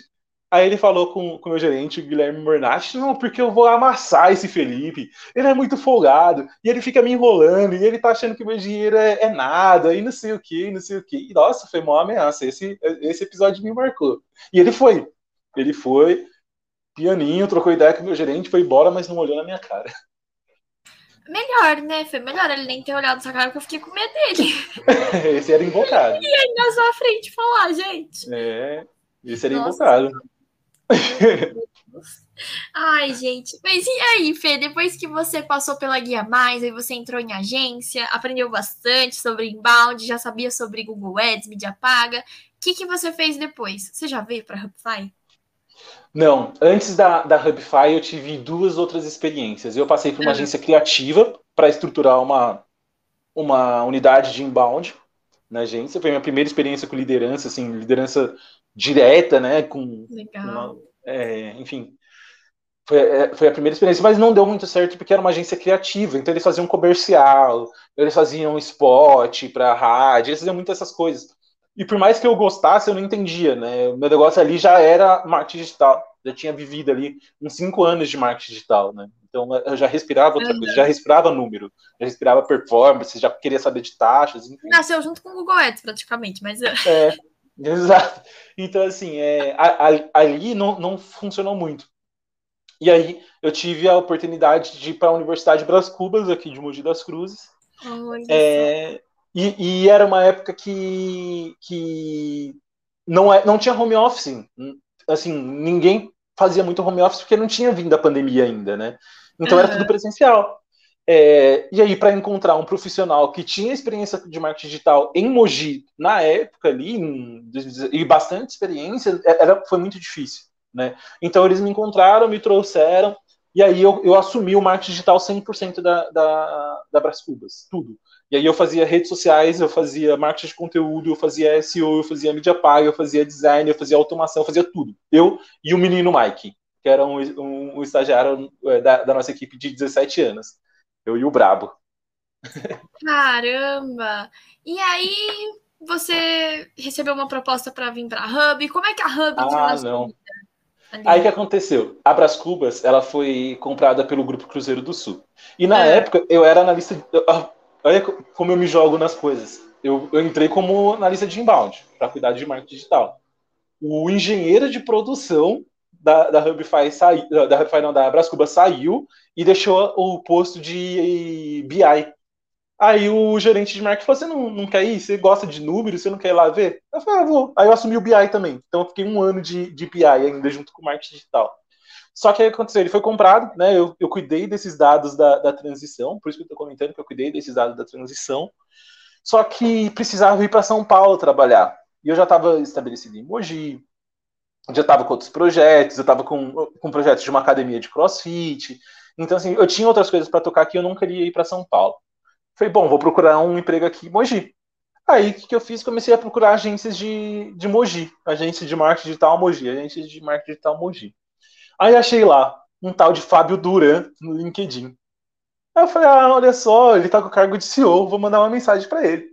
Aí ele falou com o meu gerente, o Guilherme Mornati, não, porque eu vou amassar esse Felipe. Ele é muito folgado, e ele fica me enrolando, e ele tá achando que meu dinheiro é, é nada, e não sei o que, não sei o que. E, nossa, foi uma ameaça. Esse, esse episódio me marcou. E ele foi. Ele foi, pianinho, trocou ideia com o meu gerente, foi embora, mas não olhou na minha cara. Melhor, né? Foi melhor ele nem ter olhado essa cara, porque eu fiquei com medo dele. esse era invocado. E aí na sua frente falar, gente. É, esse era Nossa, invocado. Ai, gente. Mas e aí, Fê? Depois que você passou pela Guia Mais, aí você entrou em agência, aprendeu bastante sobre inbound, já sabia sobre Google Ads, mídia paga. O que, que você fez depois? Você já veio para Hubify? Não, antes da, da Hubify eu tive duas outras experiências. Eu passei por uma uhum. agência criativa para estruturar uma, uma unidade de inbound na agência. Foi a minha primeira experiência com liderança, assim, liderança direta, né? Com, Legal. Uma, é, enfim, foi, é, foi, a primeira experiência, mas não deu muito certo porque era uma agência criativa. Então eles faziam comercial, eles faziam spot para rádio, eles faziam muitas essas coisas. E por mais que eu gostasse, eu não entendia, né? O meu negócio ali já era marketing digital. Já tinha vivido ali uns cinco anos de marketing digital, né? Então eu já respirava outra coisa, já respirava número, já respirava performance, já queria saber de taxas. Enfim. Nasceu junto com o Google Ads, praticamente, mas. É, exato. Então, assim, é, ali não, não funcionou muito. E aí eu tive a oportunidade de ir para a Universidade Bras Cubas, aqui de Mogi das Cruzes. É, e, e, era uma época que, que não, é, não tinha home office. Assim, ninguém fazia muito home office porque não tinha vindo a pandemia ainda, né? Então uhum. era tudo presencial. É, e aí, para encontrar um profissional que tinha experiência de marketing digital em Mogi na época ali, e bastante experiência, é, era, foi muito difícil. Né? Então eles me encontraram, me trouxeram, e aí eu, eu assumi o marketing digital 100% da, da, da Brás Cubas, tudo. E aí eu fazia redes sociais, eu fazia marketing de conteúdo, eu fazia SEO, eu fazia mídia paga, eu fazia design, eu fazia automação, eu fazia tudo. Eu e o menino Mike, que era um, um, um estagiário é, da, da, nossa equipe de 17 anos. Eu e o Brabo. Caramba! E aí você recebeu uma proposta para vir para a Hub? Como é que a Hub ah, não. Aí que aconteceu? A Brás Cubas, ela foi comprada pelo Grupo Cruzeiro do Sul. E na é. época eu era analista, olha como eu me jogo nas coisas. Eu, eu entrei como analista de inbound, para cuidar de marketing digital. O engenheiro de produção da, da Hubify saiu, da Hubify não, da Brascuba saiu e deixou o posto de BI. Aí o gerente de marketing falou: Você não, não quer ir? Você gosta de números? Você não quer ir lá ver? Eu falei: Ah, vou. Aí eu assumi o BI também. Então eu fiquei um ano de, de BI ainda junto com o marketing digital. Só que aí aconteceu, ele foi comprado, né? Eu, eu cuidei desses dados da, da transição, por isso que eu estou comentando que eu cuidei desses dados da transição. Só que precisava ir para São Paulo trabalhar. E eu já estava estabelecido em Mogi, já estava com outros projetos, eu estava com, com projetos de uma academia de crossfit. Então, assim, eu tinha outras coisas para tocar aqui, eu não queria ir para São Paulo. Falei, bom, vou procurar um emprego aqui em Mogi. Aí, o que, que eu fiz? Comecei a procurar agências de, de Mogi, agência de marketing digital Mogi, agência de marketing digital Mogi. Aí achei lá um tal de Fábio Duran no LinkedIn. Aí eu falei, ah, olha só, ele tá com o cargo de CEO, vou mandar uma mensagem para ele.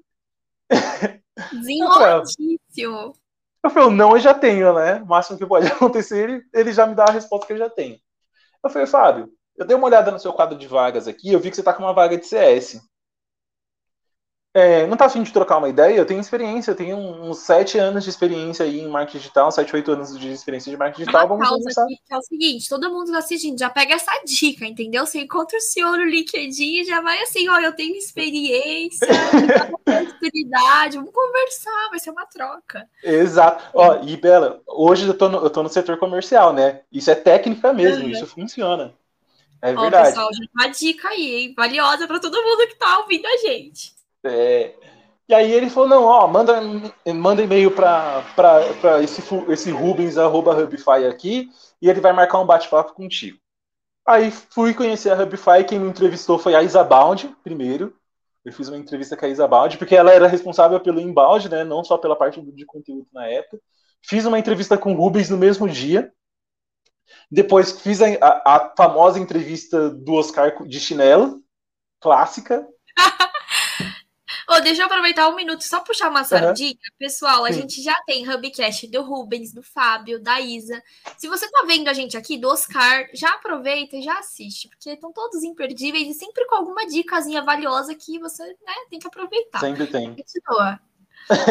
Desenroladíssimo. Eu falei, não, eu já tenho, né? O máximo que pode acontecer, ele, ele já me dá a resposta que eu já tenho. Eu falei, Fábio, eu dei uma olhada no seu quadro de vagas aqui, eu vi que você tá com uma vaga de CS. É, não tá afim de trocar uma ideia? Eu tenho experiência, eu tenho uns sete anos de experiência aí em marketing digital, sete, oito anos de experiência de marketing digital. Vamos conversar. Aqui, é o seguinte, todo mundo tá assistindo, já pega essa dica, entendeu? Você encontra o senhor no LinkedIn e já vai assim, ó, eu tenho experiência, oportunidade, vamos conversar, vai ser uma troca. Exato. Ó, e Bela, hoje eu tô no, eu tô no setor comercial, né? Isso é técnica mesmo, uhum. isso funciona. É verdade. Ó, pessoal, já uma dica aí, hein? Valiosa para todo mundo que tá ouvindo a gente. É, e aí ele falou, não, ó, manda, manda e-mail para esse, esse Rubens, arroba Hubify aqui, e ele vai marcar um bate-papo contigo. Aí fui conhecer a Hubify, quem me entrevistou foi a Isabound, primeiro. Eu fiz uma entrevista com a Isabound, porque ela era responsável pelo inbound, né, não só pela parte de conteúdo na época. fiz uma entrevista com o Rubens no mesmo dia. Depois fiz a, a, a famosa entrevista do Oscar de chinelo, clássica. Oh, deixa eu aproveitar um minuto só puxar uma sardinha. Uhum. Pessoal, a Sim. gente já tem Hubcast do Rubens, do Fábio, da Isa. Se você tá vendo a gente aqui, do Oscar, já aproveita e já assiste, porque estão todos imperdíveis e sempre com alguma dicasinha valiosa que você né, tem que aproveitar. Sempre tem. Continua.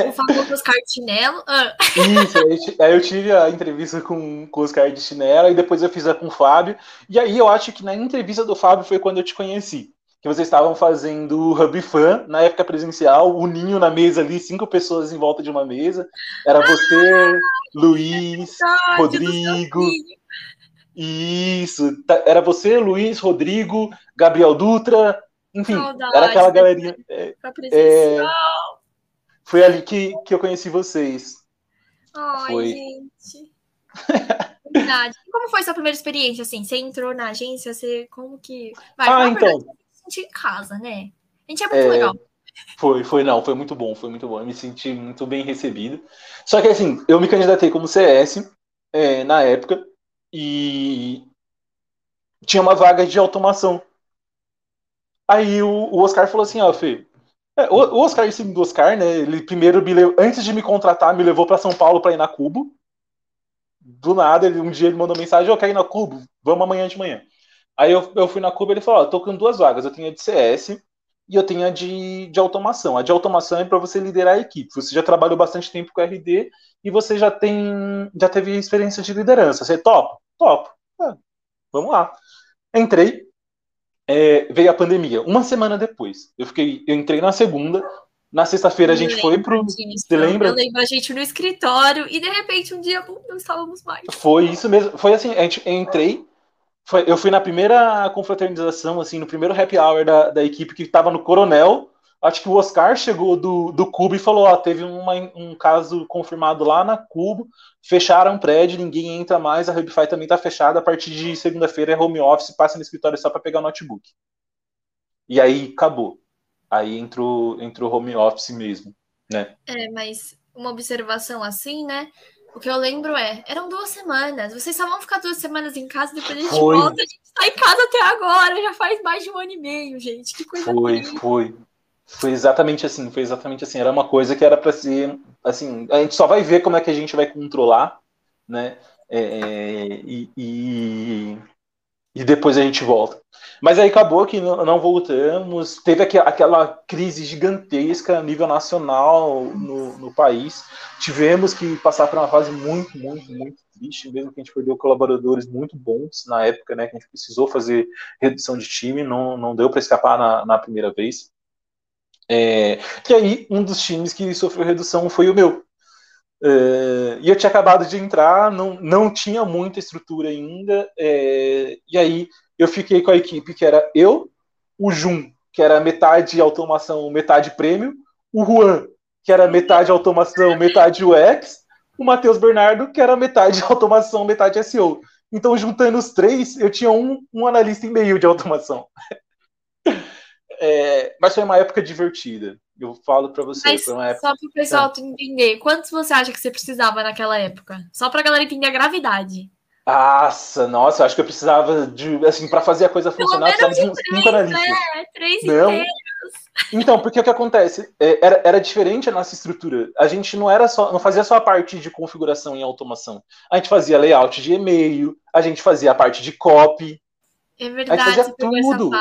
O Fábio do Oscar de chinelo. Ah. Isso, aí eu tive a entrevista com, com o Oscar de chinelo e depois eu fiz a com o Fábio. E aí eu acho que na entrevista do Fábio foi quando eu te conheci que vocês estavam fazendo o Hub Fan na época presencial, o ninho na mesa ali, cinco pessoas em volta de uma mesa. Era você, ah, Luiz, Rodrigo. Isso, tá, era você, Luiz, Rodrigo, Gabriel Dutra, enfim, Saudade, era aquela galerinha. É, é, foi ali que, que eu conheci vocês. Ai, foi. gente. Verdade. Como foi sua primeira experiência, assim? Você entrou na agência, você como que... Vai, ah, então sentir em casa, né? A gente é muito é, legal. Foi, foi, não, foi muito bom, foi muito bom. Eu me senti muito bem recebido. Só que assim, eu me candidatei como CS é, na época e tinha uma vaga de automação. Aí o, o Oscar falou assim, ó, Fê, é, o, o Oscar, esse do Oscar, né? Ele primeiro, me antes de me contratar, me levou para São Paulo para ir na Cubo. Do nada, ele, um dia ele mandou mensagem: Eu quero ir na Cubo, vamos amanhã de manhã. Aí eu, eu fui na Cuba e ele falou: Ó, tô com duas vagas, eu tenho a de CS e eu tenho a de, de automação. A de automação é para você liderar a equipe. Você já trabalhou bastante tempo com RD e você já tem já teve experiência de liderança. Você top? Top. É, vamos lá. Entrei, é, veio a pandemia. Uma semana depois, eu fiquei, eu entrei na segunda. Na sexta-feira a gente foi pro. Disso. Você lembra? Eu lembro a gente no escritório e de repente um dia não estávamos mais. Foi isso mesmo. Foi assim, a gente, eu entrei, foi, eu fui na primeira confraternização, assim, no primeiro happy hour da, da equipe que estava no Coronel. Acho que o Oscar chegou do, do Cubo e falou: Ó, teve uma, um caso confirmado lá na Cubo, fecharam o prédio, ninguém entra mais, a Hubify também está fechada. A partir de segunda-feira é home office, passa no escritório só para pegar o notebook. E aí acabou. Aí entrou, entrou home office mesmo, né? É, mas uma observação assim, né? O que eu lembro é, eram duas semanas. Vocês só vão ficar duas semanas em casa, depois a gente foi. volta. A gente tá em casa até agora, já faz mais de um ano e meio, gente. Que coisa Foi, foi. Foi exatamente assim, foi exatamente assim. Era uma coisa que era para ser, assim, a gente só vai ver como é que a gente vai controlar, né? É, é e, e, e depois a gente volta. Mas aí acabou que não, voltamos. Teve aquela crise gigantesca a nível nacional no, no país. Tivemos que passar por uma fase muito, muito, muito triste, mesmo que a gente perdeu colaboradores muito bons na época, né? Que a gente precisou fazer redução de time, não, não deu para escapar na, na primeira vez. É, e aí, um dos times que sofreu redução foi o meu. É, e eu tinha acabado de entrar, não, não tinha muita estrutura ainda, é, e aí eu fiquei com a equipe que era eu, o Jun, que era metade automação, metade prêmio, o Juan, que era metade automação, metade UX, o Matheus Bernardo, que era metade automação, metade SEO. Então, juntando os três, eu tinha um, um analista e meio de automação. É, mas foi uma época divertida. Eu falo para você. Mas, época... Só para o pessoal é. entender, quantos você acha que você precisava naquela época? Só para a galera entender a gravidade. Nossa, nossa, eu acho que eu precisava de, assim, para fazer a coisa funcionar, precisava de cinco analistas. Né? Três não. inteiros. Então, porque o que acontece? É, era, era diferente a nossa estrutura. A gente não era só, não fazia só a parte de configuração e automação. A gente fazia layout de e-mail, a gente fazia a parte de copy. É verdade, a gente fazia tudo.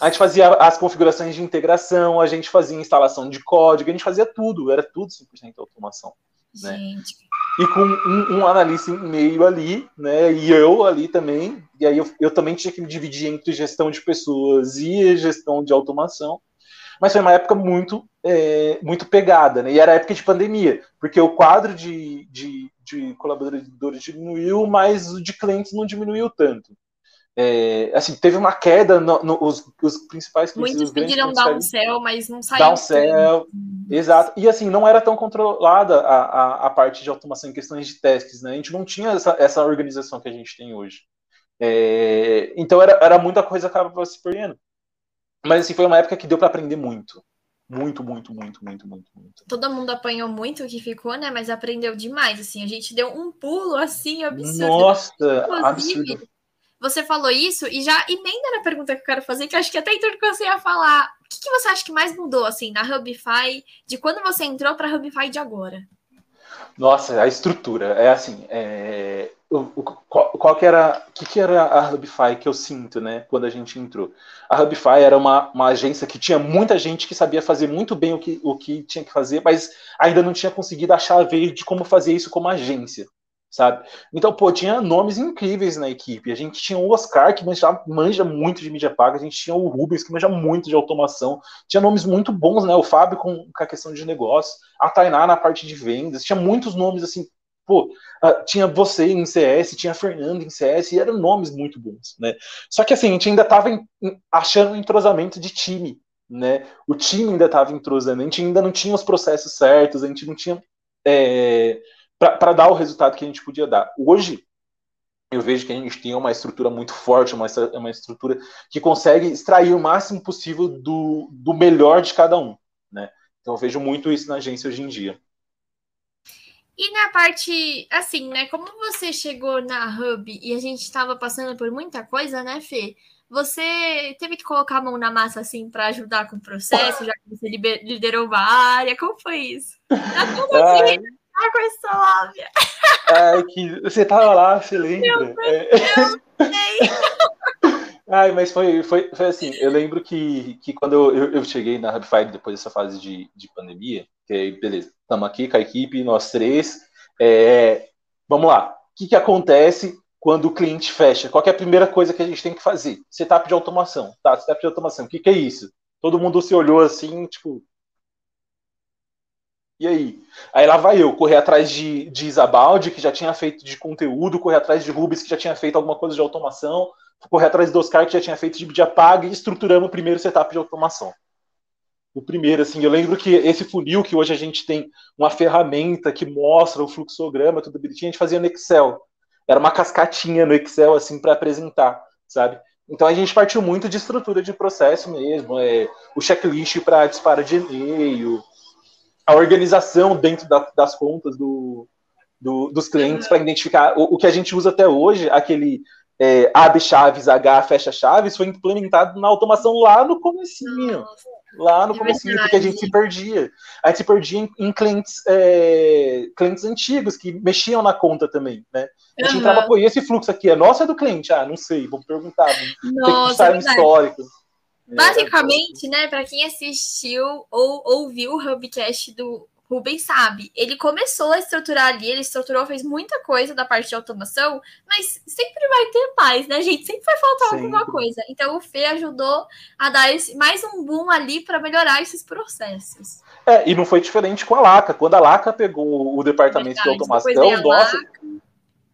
A gente fazia as configurações de integração, a gente fazia instalação de código, a gente fazia tudo, era tudo 100% automação. Né? Gente. E com um, um, analista e meio ali, né? E eu ali também. E aí eu, eu também tinha que me dividir entre gestão de pessoas e gestão de automação. Mas foi uma época muito, é, muito pegada, né? E era época de pandemia, porque o quadro de, de, de colaboradores diminuiu, mas o de clientes não diminuiu tanto. É, assim, teve uma queda nos no, os, os principais. Muitos pediram downsell, mas não saiu. Downsell, exato. E assim, não era tão controlada a, a, a, parte de automação em questões de testes, né? A gente não tinha essa, essa organização que a gente tem hoje. É, então era, era muita coisa que acabava se perdendo. Mas assim, foi uma época que deu para aprender muito. Muito, muito, muito, muito, muito, muito. Todo mundo apanhou muito o que ficou, né? Mas aprendeu demais, assim. A gente deu um pulo, assim, absurdo. Nossa, absurdo. Você falou isso e já emenda na pergunta que eu quero fazer, que acho que até então que você ia falar. O que, que você acha que mais mudou, assim, na Hubify, de quando você entrou para a Hubify de agora? Nossa, a estrutura. É assim, é, o, qual, qual, que era, o que, que era a Hubify que eu sinto, né, quando a gente entrou? A Hubify era uma, uma agência que tinha muita gente que sabia fazer muito bem o que, o que tinha que fazer, mas ainda não tinha conseguido achar a veia de como fazer isso como agência, sabe? Então, pô, tinha nomes incríveis na equipe. A gente tinha o Oscar, que manja, manja muito de mídia paga, a gente tinha o Rubens, que manja muito de automação, tinha nomes muito bons, né? O Fábio com, com a questão de negócio, a Tainá na parte de vendas, tinha muitos nomes assim Pô, uh, tinha você em CS, tinha Fernando em CS, e eram nomes muito bons, né? Só que assim, a gente ainda estava achando um entrosamento de time, né? O time ainda estava entrosando, a gente ainda não tinha os processos certos, a gente não tinha é, para dar o resultado que a gente podia dar. Hoje, eu vejo que a gente tem uma estrutura muito forte, uma, uma estrutura que consegue extrair o máximo possível do, do melhor de cada um, né? Então eu vejo muito isso na agência hoje em dia. E na parte, assim, né? Como você chegou na Hub e a gente estava passando por muita coisa, né, Fê? Você teve que colocar a mão na massa, assim, para ajudar com o processo, já que você liderou uma área. Como foi isso? Tá assim, com essa lábia. Ai, que você tava lá, você lembra? Meu é... Ai, mas foi, foi, foi assim, eu lembro que, que quando eu, eu cheguei na Hubify depois dessa fase de, de pandemia, que aí, beleza, estamos aqui com a equipe, nós três. É, vamos lá. O que, que acontece quando o cliente fecha? Qual é a primeira coisa que a gente tem que fazer? Setup de automação. Tá, setup de automação. O que, que é isso? Todo mundo se olhou assim, tipo. E aí? Aí lá vai eu, correr atrás de, de Isabaldi, que já tinha feito de conteúdo, correr atrás de Rubens, que já tinha feito alguma coisa de automação, correr atrás do Oscar, que já tinha feito de mídia paga, e estruturando o primeiro setup de automação o primeiro, assim, eu lembro que esse funil que hoje a gente tem uma ferramenta que mostra o fluxograma, tudo bonitinho, a gente fazia no Excel. Era uma cascatinha no Excel, assim, para apresentar, sabe? Então a gente partiu muito de estrutura de processo mesmo, é, o checklist para disparo de e-mail, a organização dentro da, das contas do, do, dos clientes para identificar o, o, que a gente usa até hoje, aquele é, abre chaves, H fecha chaves, foi implementado na automação lá no comecinho lá no é começo, porque a gente se perdia. A gente se perdia em, em clientes, é, clientes antigos que mexiam na conta também, né? A gente uhum. entrava, pô, e esse fluxo aqui é nosso ou é do cliente? Ah, não sei, vou perguntar. Nossa, tem que é histórico. Basicamente, é, né, para quem assistiu ou ouviu o Hubcast do Rubens sabe, ele começou a estruturar ali, ele estruturou, fez muita coisa da parte de automação, mas sempre vai ter mais, né, gente? Sempre vai faltar sempre. alguma coisa. Então o Fê ajudou a dar esse, mais um boom ali para melhorar esses processos. É, e não foi diferente com a Laca. Quando a Laca pegou o departamento Verdade, de automação, nossa,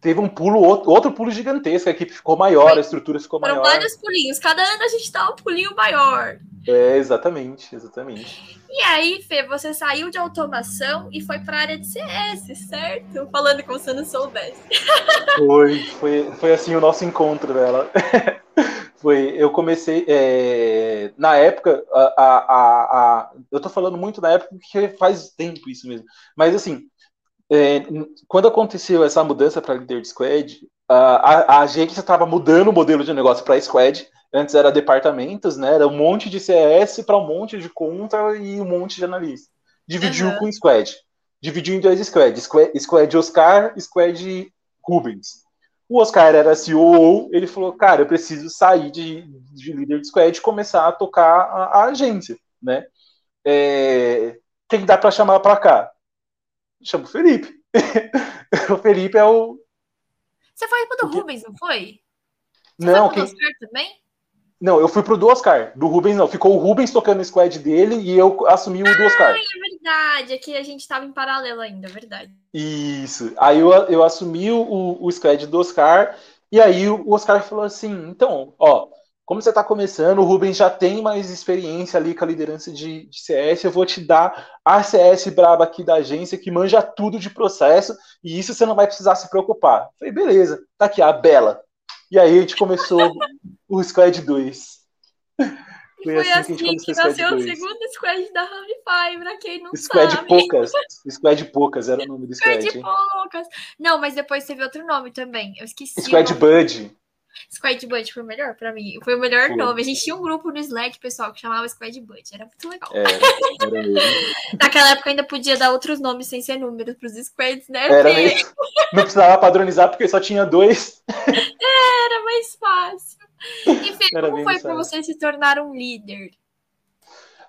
teve um pulo, outro, outro pulo gigantesco, a equipe ficou maior, a estrutura ficou maior. Foram vários pulinhos, cada ano a gente dá um pulinho maior. É, exatamente, exatamente. E aí, Fê, você saiu de automação e foi para a área de CS, certo? Falando como se eu não soubesse. Foi, foi, foi assim o nosso encontro dela. foi, eu comecei, é, na época, a, a, a, eu tô falando muito na época porque faz tempo isso mesmo, mas assim, é, quando aconteceu essa mudança para líder de squad, a, a agência estava mudando o modelo de negócio para squad, Antes era departamentos, né? Era um monte de CS para um monte de conta e um monte de analista. Dividiu uhum. com squad. Dividiu em dois squads. Squad, squad Oscar, squad Rubens. O Oscar era CEO, ele falou, cara, eu preciso sair de, de líder de squad e começar a tocar a, a agência, né? É, quem dá para chamar para cá? Chama o Felipe. o Felipe é o. Você foi pro do Rubens, não foi? Você não, foi pro quem... Oscar também? Não, eu fui pro do Oscar. Do Rubens não. Ficou o Rubens tocando o squad dele e eu assumi o do Oscar. Ah, é verdade. Aqui a gente tava em paralelo ainda, é verdade. Isso. Aí eu, eu assumi o, o squad do Oscar. E aí o Oscar falou assim: então, ó, como você tá começando, o Rubens já tem mais experiência ali com a liderança de, de CS. Eu vou te dar a CS braba aqui da agência que manja tudo de processo. E isso você não vai precisar se preocupar. Eu falei, beleza, tá aqui a Bela. E aí a gente começou o Squad 2. Foi, foi assim, que, que nasceu o segundo squad da Ramify, pra quem não squad sabe. Poucas. Squad Poucas era o nome do squad. Squad Poucas. Não, mas depois teve outro nome também. Eu esqueci. Squad Bud. Squad Bud foi o melhor pra mim. Foi o melhor foi. nome. A gente tinha um grupo no Slack, pessoal, que chamava Squad Bud. Era muito legal. É, era mesmo. Naquela época ainda podia dar outros nomes sem ser números pros squads, né? Era mesmo. Não precisava padronizar porque só tinha dois. Era mais fácil. E Fê, como foi para você se tornar um líder?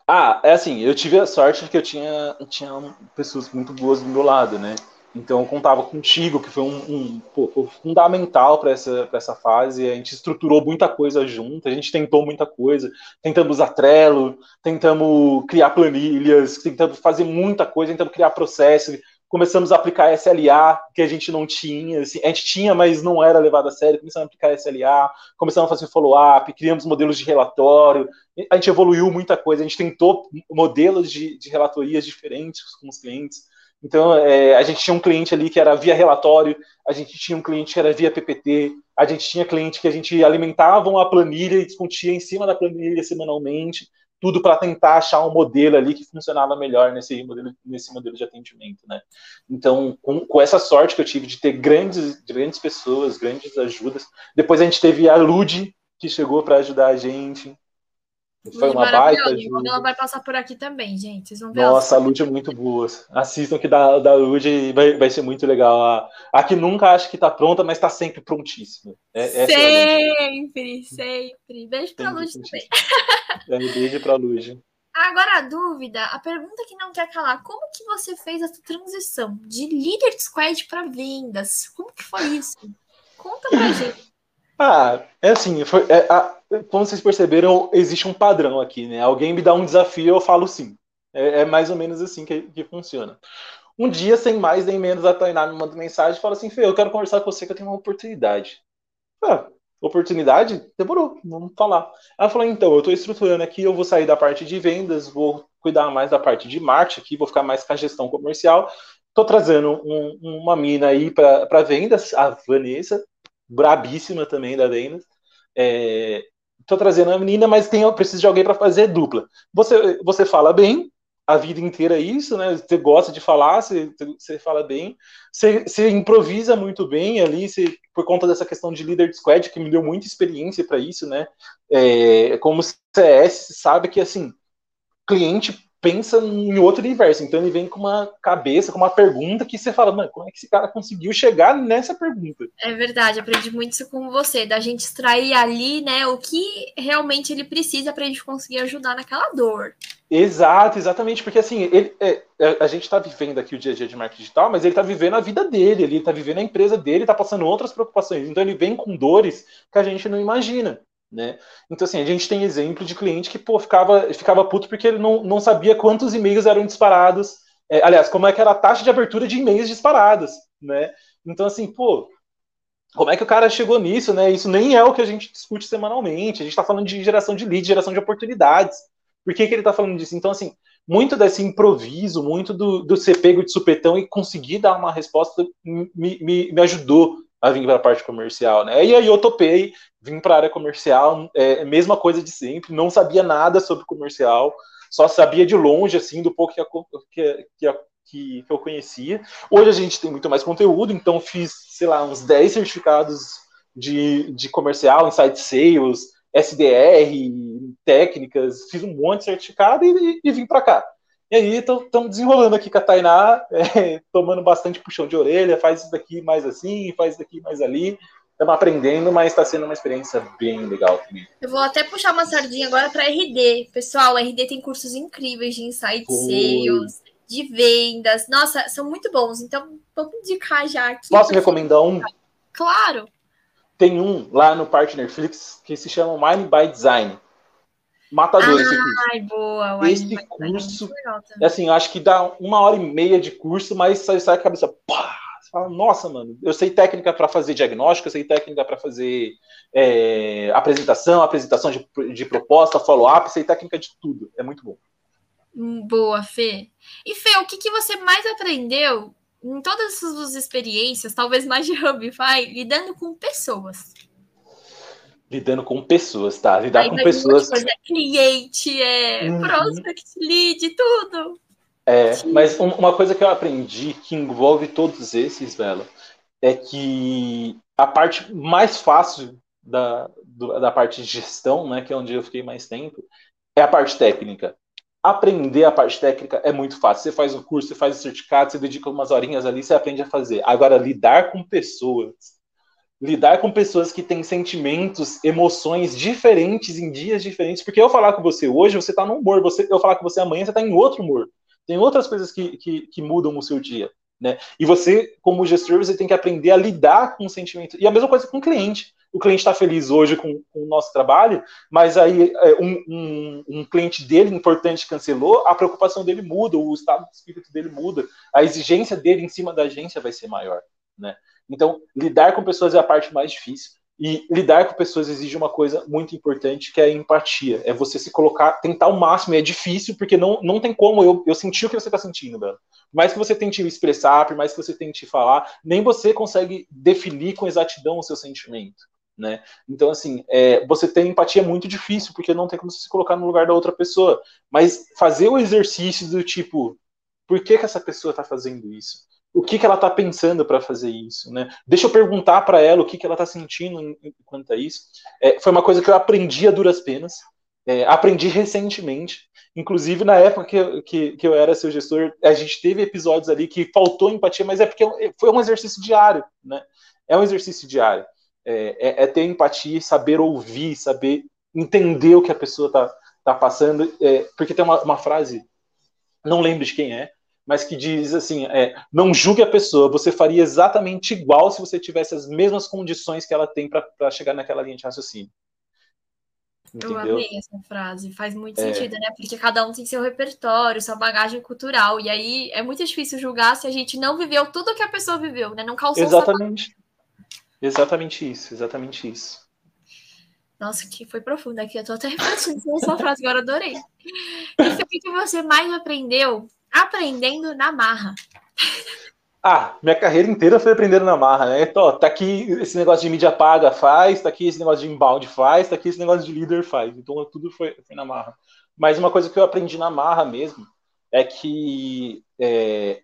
Ah, é assim, eu tive a sorte de que eu tinha, tinha pessoas muito boas do meu lado, né? Então eu contava contigo, que foi um, um pô, fundamental para essa, essa fase. A gente estruturou muita coisa junto, a gente tentou muita coisa. Tentamos usar Trello, tentamos criar planilhas, tentamos fazer muita coisa, tentamos criar processo, começamos a aplicar SLA, que a gente não tinha, assim, a gente tinha, mas não era levado a sério, começamos a aplicar SLA, começamos a fazer follow-up, criamos modelos de relatório, a gente evoluiu muita coisa, a gente tentou modelos de, de relatorias diferentes com os clientes, então é, a gente tinha um cliente ali que era via relatório, a gente tinha um cliente que era via PPT, a gente tinha cliente que a gente alimentava uma planilha e discutia em cima da planilha semanalmente, tudo para tentar achar um modelo ali que funcionava melhor nesse modelo, nesse modelo de atendimento, né? Então, com, com essa sorte que eu tive de ter grandes, grandes pessoas, grandes ajudas, depois a gente teve a Lud, que chegou para ajudar a gente, foi uma baita ajuda. Ela vai passar por aqui também, gente. Vocês vão ver Nossa, a Lud é muito boa. Assistam que da, da Lud vai, vai ser muito legal. A, a que nunca acha que tá pronta, mas tá sempre prontíssima. É, sempre, é sempre. Beijo pra Lud também. É, beijo pra Lud. Agora a dúvida, a pergunta que não quer calar, como que você fez essa transição de líder de squad para vendas? Como que foi isso? Conta pra gente. Ah, é assim, foi, é, a, como vocês perceberam, existe um padrão aqui, né? Alguém me dá um desafio, eu falo sim. É, é mais ou menos assim que, que, funciona. Um dia, sem mais nem menos, a Tainá me manda mensagem e fala assim, Fê, eu quero conversar com você que eu tenho uma oportunidade. Ah, oportunidade? Demorou, vamos falar. Ela falou, então, eu estou estruturando aqui, eu vou sair da parte de vendas, vou cuidar mais da parte de marketing aqui, vou ficar mais com a gestão comercial. Estou trazendo um, uma mina aí para vendas, a Vanessa, brabíssima também da vendas. É, tô trazendo a menina, mas tem, eu preciso de alguém para fazer dupla. Você, você fala bem, a vida inteira é isso, né? Você gosta de falar, você, você fala bem, você, você improvisa muito bem ali, você, por conta dessa questão de líder de squad, que me deu muita experiência para isso, né? É, como CS, sabe que assim, cliente pensa em outro universo. Então ele vem com uma cabeça, com uma pergunta que você fala, mano, como é que esse cara conseguiu chegar nessa pergunta? É verdade, aprendi muito isso com você, da gente extrair ali, né, o que realmente ele precisa para a gente conseguir ajudar naquela dor. Exato, exatamente, porque assim, ele, é, é a gente está vivendo aqui o dia a dia de marketing digital, mas ele está vivendo a vida dele, ele está vivendo a empresa dele, está passando outras preocupações. Então ele vem com dores que a gente não imagina. Né? Então, assim, a gente tem exemplo de cliente que pô, ficava, ficava puto porque ele não, não sabia quantos e-mails eram disparados. É, aliás, como é que era a taxa de abertura de e-mails disparados, né? Então, assim, pô, como é que o cara chegou nisso, né? Isso nem é o que a gente discute semanalmente. A gente está falando de geração de leads, geração de oportunidades. Por que, que ele está falando disso? Então, assim, muito desse improviso, muito do, do ser pego de supetão e conseguir dar uma resposta me, me, me ajudou a vir para a parte comercial, né? E aí eu topei, vim para a área comercial, é, mesma coisa de sempre, não sabia nada sobre comercial, só sabia de longe, assim, do pouco que, que, que, que, eu conhecia. Hoje a gente tem muito mais conteúdo, então fiz, sei lá, uns 10 certificados de, de comercial, inside sales, SDR, técnicas, fiz um monte de certificado e, e, e vim para cá. E aí estamos desenrolando aqui com a Tainá, é, tomando bastante puxão de orelha, faz isso daqui mais assim, faz isso daqui mais ali. Estamos aprendendo, mas está sendo uma experiência bem legal comigo. Eu vou até puxar uma sardinha agora para RD. Pessoal, a RD tem cursos incríveis de insight sales, de vendas. Nossa, são muito bons. Então, vamos indicar já aqui. Posso recomendar um? Claro. Tem um lá no Partnerflix que se chama Mind by Design. Matador ah, esse curso. Ai, boa. Esse curso, é assim, acho que dá uma hora e meia de curso, mas sai, sai a cabeça, pá, você fala, nossa, mano, eu sei técnica para fazer diagnóstico, eu sei técnica para fazer é, apresentação, apresentação de, de proposta, follow-up, sei técnica de tudo. É muito bom. Hum, boa, Fê. E Fê, o que, que você mais aprendeu em todas as suas experiências, talvez mais de Hubify, lidando com pessoas? Lidando com pessoas, tá? Lidar Aí com pessoas. Coisa, é cliente, é uhum. prospect, lead, tudo. É, mas uma coisa que eu aprendi que envolve todos esses, Vela, é que a parte mais fácil da, da parte de gestão, né, que é onde eu fiquei mais tempo, é a parte técnica. Aprender a parte técnica é muito fácil. Você faz o curso, você faz o certificado, você dedica umas horinhas ali, você aprende a fazer. Agora, lidar com pessoas, lidar com pessoas que têm sentimentos, emoções diferentes em dias diferentes, porque eu falar com você hoje, você está num humor, você, eu falar com você amanhã, você está em outro humor. Tem outras coisas que, que, que mudam o seu dia. Né? E você, como gestor, você tem que aprender a lidar com o sentimento. E a mesma coisa com o cliente. O cliente está feliz hoje com, com, o nosso trabalho, mas aí é, um, um, um, cliente dele importante cancelou, a preocupação dele muda, o estado de espírito dele muda, a exigência dele em cima da agência vai ser maior. Né? Então, lidar com pessoas é a parte mais difícil. E lidar com pessoas exige uma coisa muito importante, que é a empatia. É você se colocar, tentar o máximo. E é difícil, porque não, não tem como eu, eu sentir o que você está sentindo, velho. Por mais que você tente expressar, por mais que você tente falar, nem você consegue definir com exatidão o seu sentimento. Né? Então, assim, é, você ter empatia é muito difícil, porque não tem como você se colocar no lugar da outra pessoa. Mas fazer o exercício do tipo, por que, que essa pessoa está fazendo isso? O que, que ela está pensando para fazer isso, né? Deixa eu perguntar para ela o que, que ela está sentindo quanto a isso. É, foi uma coisa que eu aprendi a duras penas, é, aprendi recentemente, inclusive na época que eu, que, que eu era seu gestor, a gente teve episódios ali que faltou empatia, mas é porque foi um exercício diário, né? É um exercício diário. É, é, é ter empatia, saber ouvir, saber entender o que a pessoa está tá passando, é, porque tem uma, uma frase, não lembro de quem é, mas que diz assim: é, não julgue a pessoa, você faria exatamente igual se você tivesse as mesmas condições que ela tem para chegar naquela linha de raciocínio. Entendeu? Eu amei essa frase, faz muito é. sentido, né? Porque cada um tem seu repertório, sua bagagem cultural, e aí é muito difícil julgar se a gente não viveu tudo que a pessoa viveu, né? Não calçou Exatamente. Exatamente isso, exatamente isso. Nossa, que foi profundo aqui. Eu tô até refletindo sobre essa frase, agora adorei. E o que você mais aprendeu aprendendo na marra. Ah, minha carreira inteira foi aprendendo na marra, né? Então, tá aqui esse negócio de mídia paga faz, tá aqui esse negócio de inbound faz, tá aqui esse negócio de líder faz. Então tudo foi, foi na marra. Mas uma coisa que eu aprendi na marra mesmo é que é,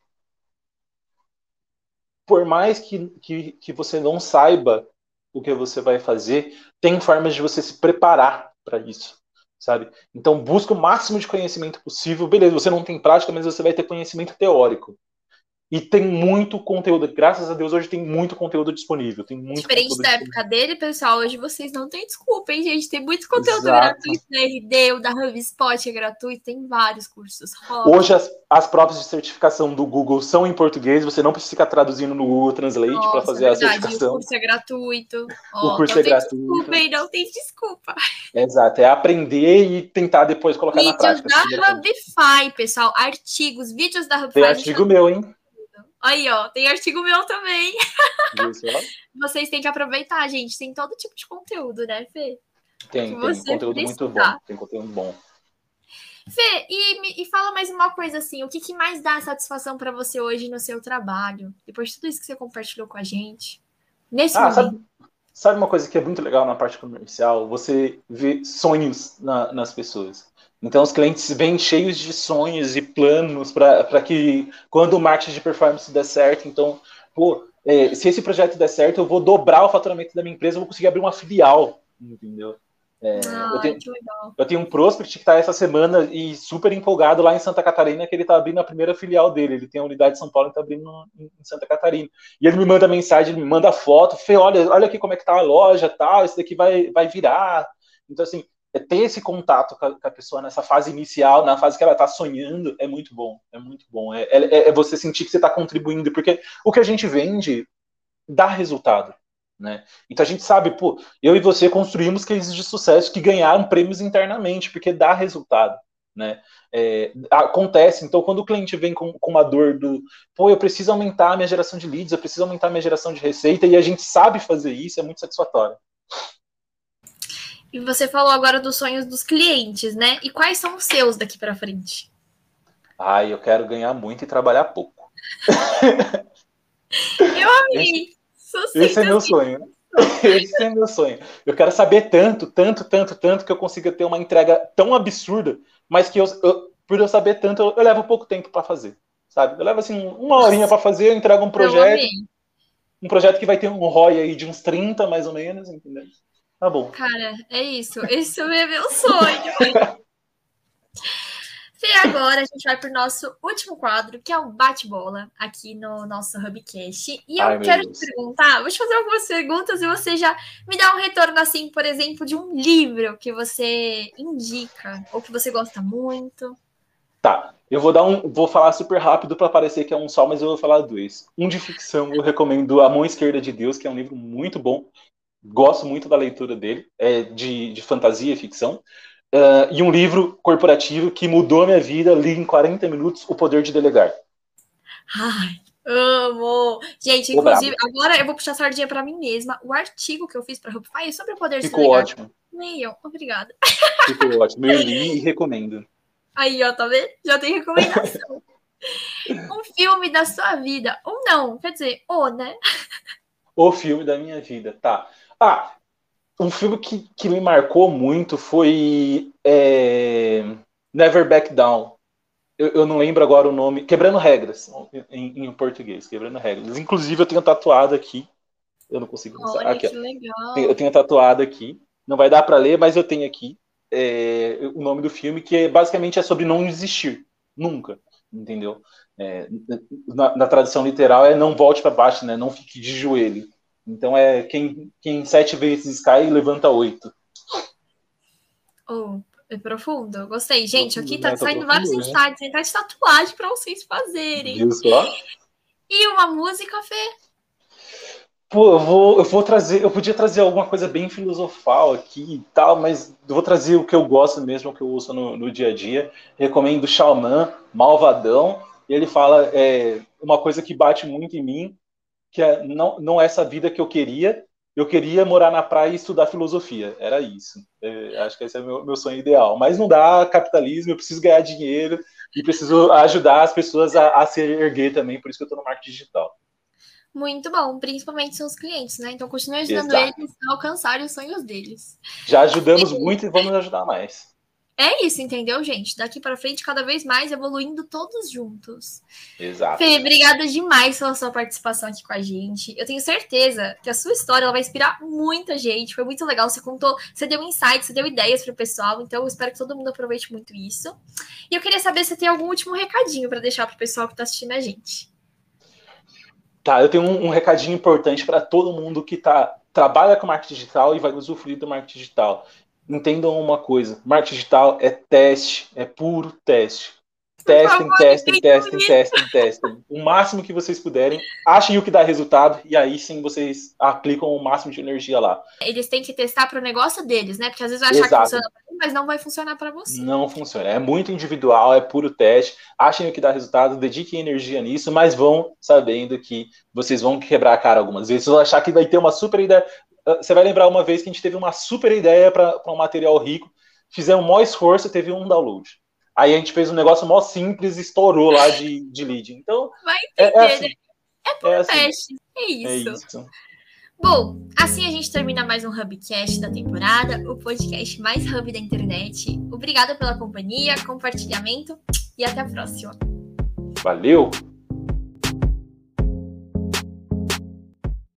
por mais que, que, que você não saiba o que você vai fazer, tem formas de você se preparar para isso sabe? Então busca o máximo de conhecimento possível. Beleza, você não tem prática, mas você vai ter conhecimento teórico. E tem muito conteúdo, graças a Deus hoje tem muito conteúdo disponível. Tem muito Diferente da época dele, pessoal, hoje vocês não têm desculpa, hein, gente? Tem muito conteúdo Exato. gratuito na RD, o da HubSpot é gratuito, tem vários cursos. Hoje as, as provas de certificação do Google são em português, você não precisa ficar traduzindo no Google Translate para fazer é a certificação. O curso é gratuito. Oh, o curso é gratuito. Desculpa, hein? Não tem desculpa. Exato, é aprender e tentar depois colocar vídeos na prática. Vídeos da Hubify, pessoal, artigos, vídeos da Hubify. Tem artigo meu, hein? Aí, ó, tem artigo meu também. Vocês têm que aproveitar, gente. Tem todo tipo de conteúdo, né, Fê? Tem, tem conteúdo precisar. muito bom. Tem conteúdo bom. Fê, e, e fala mais uma coisa assim, o que, que mais dá satisfação para você hoje no seu trabalho? Depois de tudo isso que você compartilhou com a gente. Nesse ah, momento. Sabe, sabe, uma coisa que é muito legal na parte comercial? Você vê sonhos na, nas pessoas. Então, os clientes vêm cheios de sonhos e planos para que, quando o marketing de performance der certo, então, pô, é, se esse projeto der certo, eu vou dobrar o faturamento da minha empresa, eu vou conseguir abrir uma filial, entendeu? É, ah, eu, tenho, eu, tenho, um prospect que está essa semana e super empolgado lá em Santa Catarina, que ele está abrindo a primeira filial dele. Ele tem a unidade de São Paulo e está abrindo em Santa Catarina. E ele me manda mensagem, ele me manda foto, Fê, olha, olha aqui como é que tá a loja, tal, isso daqui vai, vai virar. Então, assim, é ter esse contato com a, com a, pessoa nessa fase inicial, na fase que ela está sonhando, é muito bom, é muito bom. É, é, é você sentir que você está contribuindo, porque o que a gente vende dá resultado. Né? Então a gente sabe, pô, eu e você construímos cases de sucesso que ganharam prêmios internamente, porque dá resultado. Né? É, acontece, então quando o cliente vem com, com uma dor do, pô, eu preciso aumentar a minha geração de leads, eu preciso aumentar a minha geração de receita, e a gente sabe fazer isso, é muito satisfatório. E você falou agora dos sonhos dos clientes, né? E quais são os seus daqui para frente? Ai, eu quero ganhar muito e trabalhar pouco. eu amei. Esse, esse é meu sonho. Esse é meu sonho. Eu quero saber tanto, tanto, tanto, tanto que eu consiga ter uma entrega tão absurda, mas que eu, eu por eu saber tanto, eu, eu levo pouco tempo para fazer, sabe? Eu levo assim uma horinha para fazer, eu entrego um projeto, um projeto que vai ter um ROI aí de uns 30 mais ou menos, entendeu? Tá bom. Cara, é isso. Esse é meu sonho. E agora a gente vai para o nosso último quadro, que é o bate-bola, aqui no nosso Hubcast. E eu Ai, quero te perguntar, vou te fazer algumas perguntas e você já me dá um retorno, assim, por exemplo, de um livro que você indica ou que você gosta muito. Tá, eu vou dar um, vou falar super rápido para parecer que é um só, mas eu vou falar dois. Um de ficção, eu recomendo A Mão Esquerda de Deus, que é um livro muito bom. Gosto muito da leitura dele, é de, de fantasia e ficção. Uh, e um livro corporativo que mudou a minha vida, li em 40 minutos, O Poder de Delegar. Ai, amo! Gente, inclusive, agora eu vou puxar a sardinha para mim mesma. O artigo que eu fiz para a Rupfire sobre o poder Ficou de delegar. Ficou ótimo. Leiam, obrigada. Ficou ótimo. Eu li e recomendo. Aí, ó, tá vendo? Já tem recomendação. um filme da sua vida. Ou não, quer dizer, ou, né? O filme da minha vida, tá. Ah, um filme que, que me marcou muito foi é, Never Back Down. Eu, eu, não lembro agora o nome. Quebrando Regras, em, em, português. Quebrando Regras. Inclusive, eu tenho tatuado aqui. Eu não consigo Olha, aqui, que legal. Eu tenho tatuado aqui. Não vai dar para ler, mas eu tenho aqui é, o nome do filme, que é, basicamente é sobre não existir. Nunca. Entendeu? É, na, na, tradução literal é não volte para baixo, né? Não fique de joelho. Então é quem, quem sete vezes cai, levanta oito. Oh, é profundo. Gostei. Gente, aqui tá, tá saindo vários né? insights. Entrar de tatuagem para vocês fazerem. Viu só? E uma música, Fê? Pô, eu vou, eu vou trazer, eu podia trazer alguma coisa bem filosofal aqui e tal, mas eu vou trazer o que eu gosto mesmo, o que eu uso no, no dia a dia. Recomendo Xamã, Malvadão. E ele fala é, uma coisa que bate muito em mim, que é, não, não é essa vida que eu queria. Eu queria morar na praia e estudar filosofia. Era isso. É, acho que esse é o meu, meu sonho ideal. Mas não dá capitalismo, eu preciso ganhar dinheiro e preciso ajudar as pessoas a, a se erguer também. Por isso que eu estou no marketing digital. Muito bom, principalmente são os clientes, né? Então continue ajudando Exato. eles a alcançarem os sonhos deles. Já ajudamos muito e vamos ajudar mais. É isso, entendeu, gente? Daqui para frente, cada vez mais evoluindo todos juntos. Exato. Fê, obrigada demais pela sua participação aqui com a gente. Eu tenho certeza que a sua história ela vai inspirar muita gente. Foi muito legal. Você contou, você deu insights, você deu ideias para o pessoal. Então, eu espero que todo mundo aproveite muito isso. E eu queria saber se tem algum último recadinho para deixar para o pessoal que está assistindo a gente. Tá, eu tenho um, um recadinho importante para todo mundo que tá, trabalha com marketing digital e vai usufruir do marketing digial entendam uma coisa: marketing digital é teste, é puro teste. Testem, testem, testem, testem, testem. O máximo que vocês puderem. Achem o que dá resultado e aí sim vocês aplicam o máximo de energia lá. Eles têm que testar para o negócio deles, né? Porque às vezes vai achar Exato. que funciona para mim, mas não vai funcionar para você. Não funciona. É muito individual, é puro teste. Achem o que dá resultado, dediquem energia nisso, mas vão sabendo que vocês vão quebrar a cara algumas vezes. Vocês vão achar que vai ter uma super ideia. Ah, você vai lembrar uma vez que a gente teve uma super ideia para um material rico, fizemos um maior esforço e teve um download. Aí a gente fez um negócio mó simples e estourou lá de, de lead. Então. Vai entender, é, é assim. É por é assim. teste. É isso. É isso. Bom, assim a gente termina mais um Hubcast da temporada, o podcast mais hub da internet. Obrigada pela companhia, compartilhamento e até a próxima. Valeu!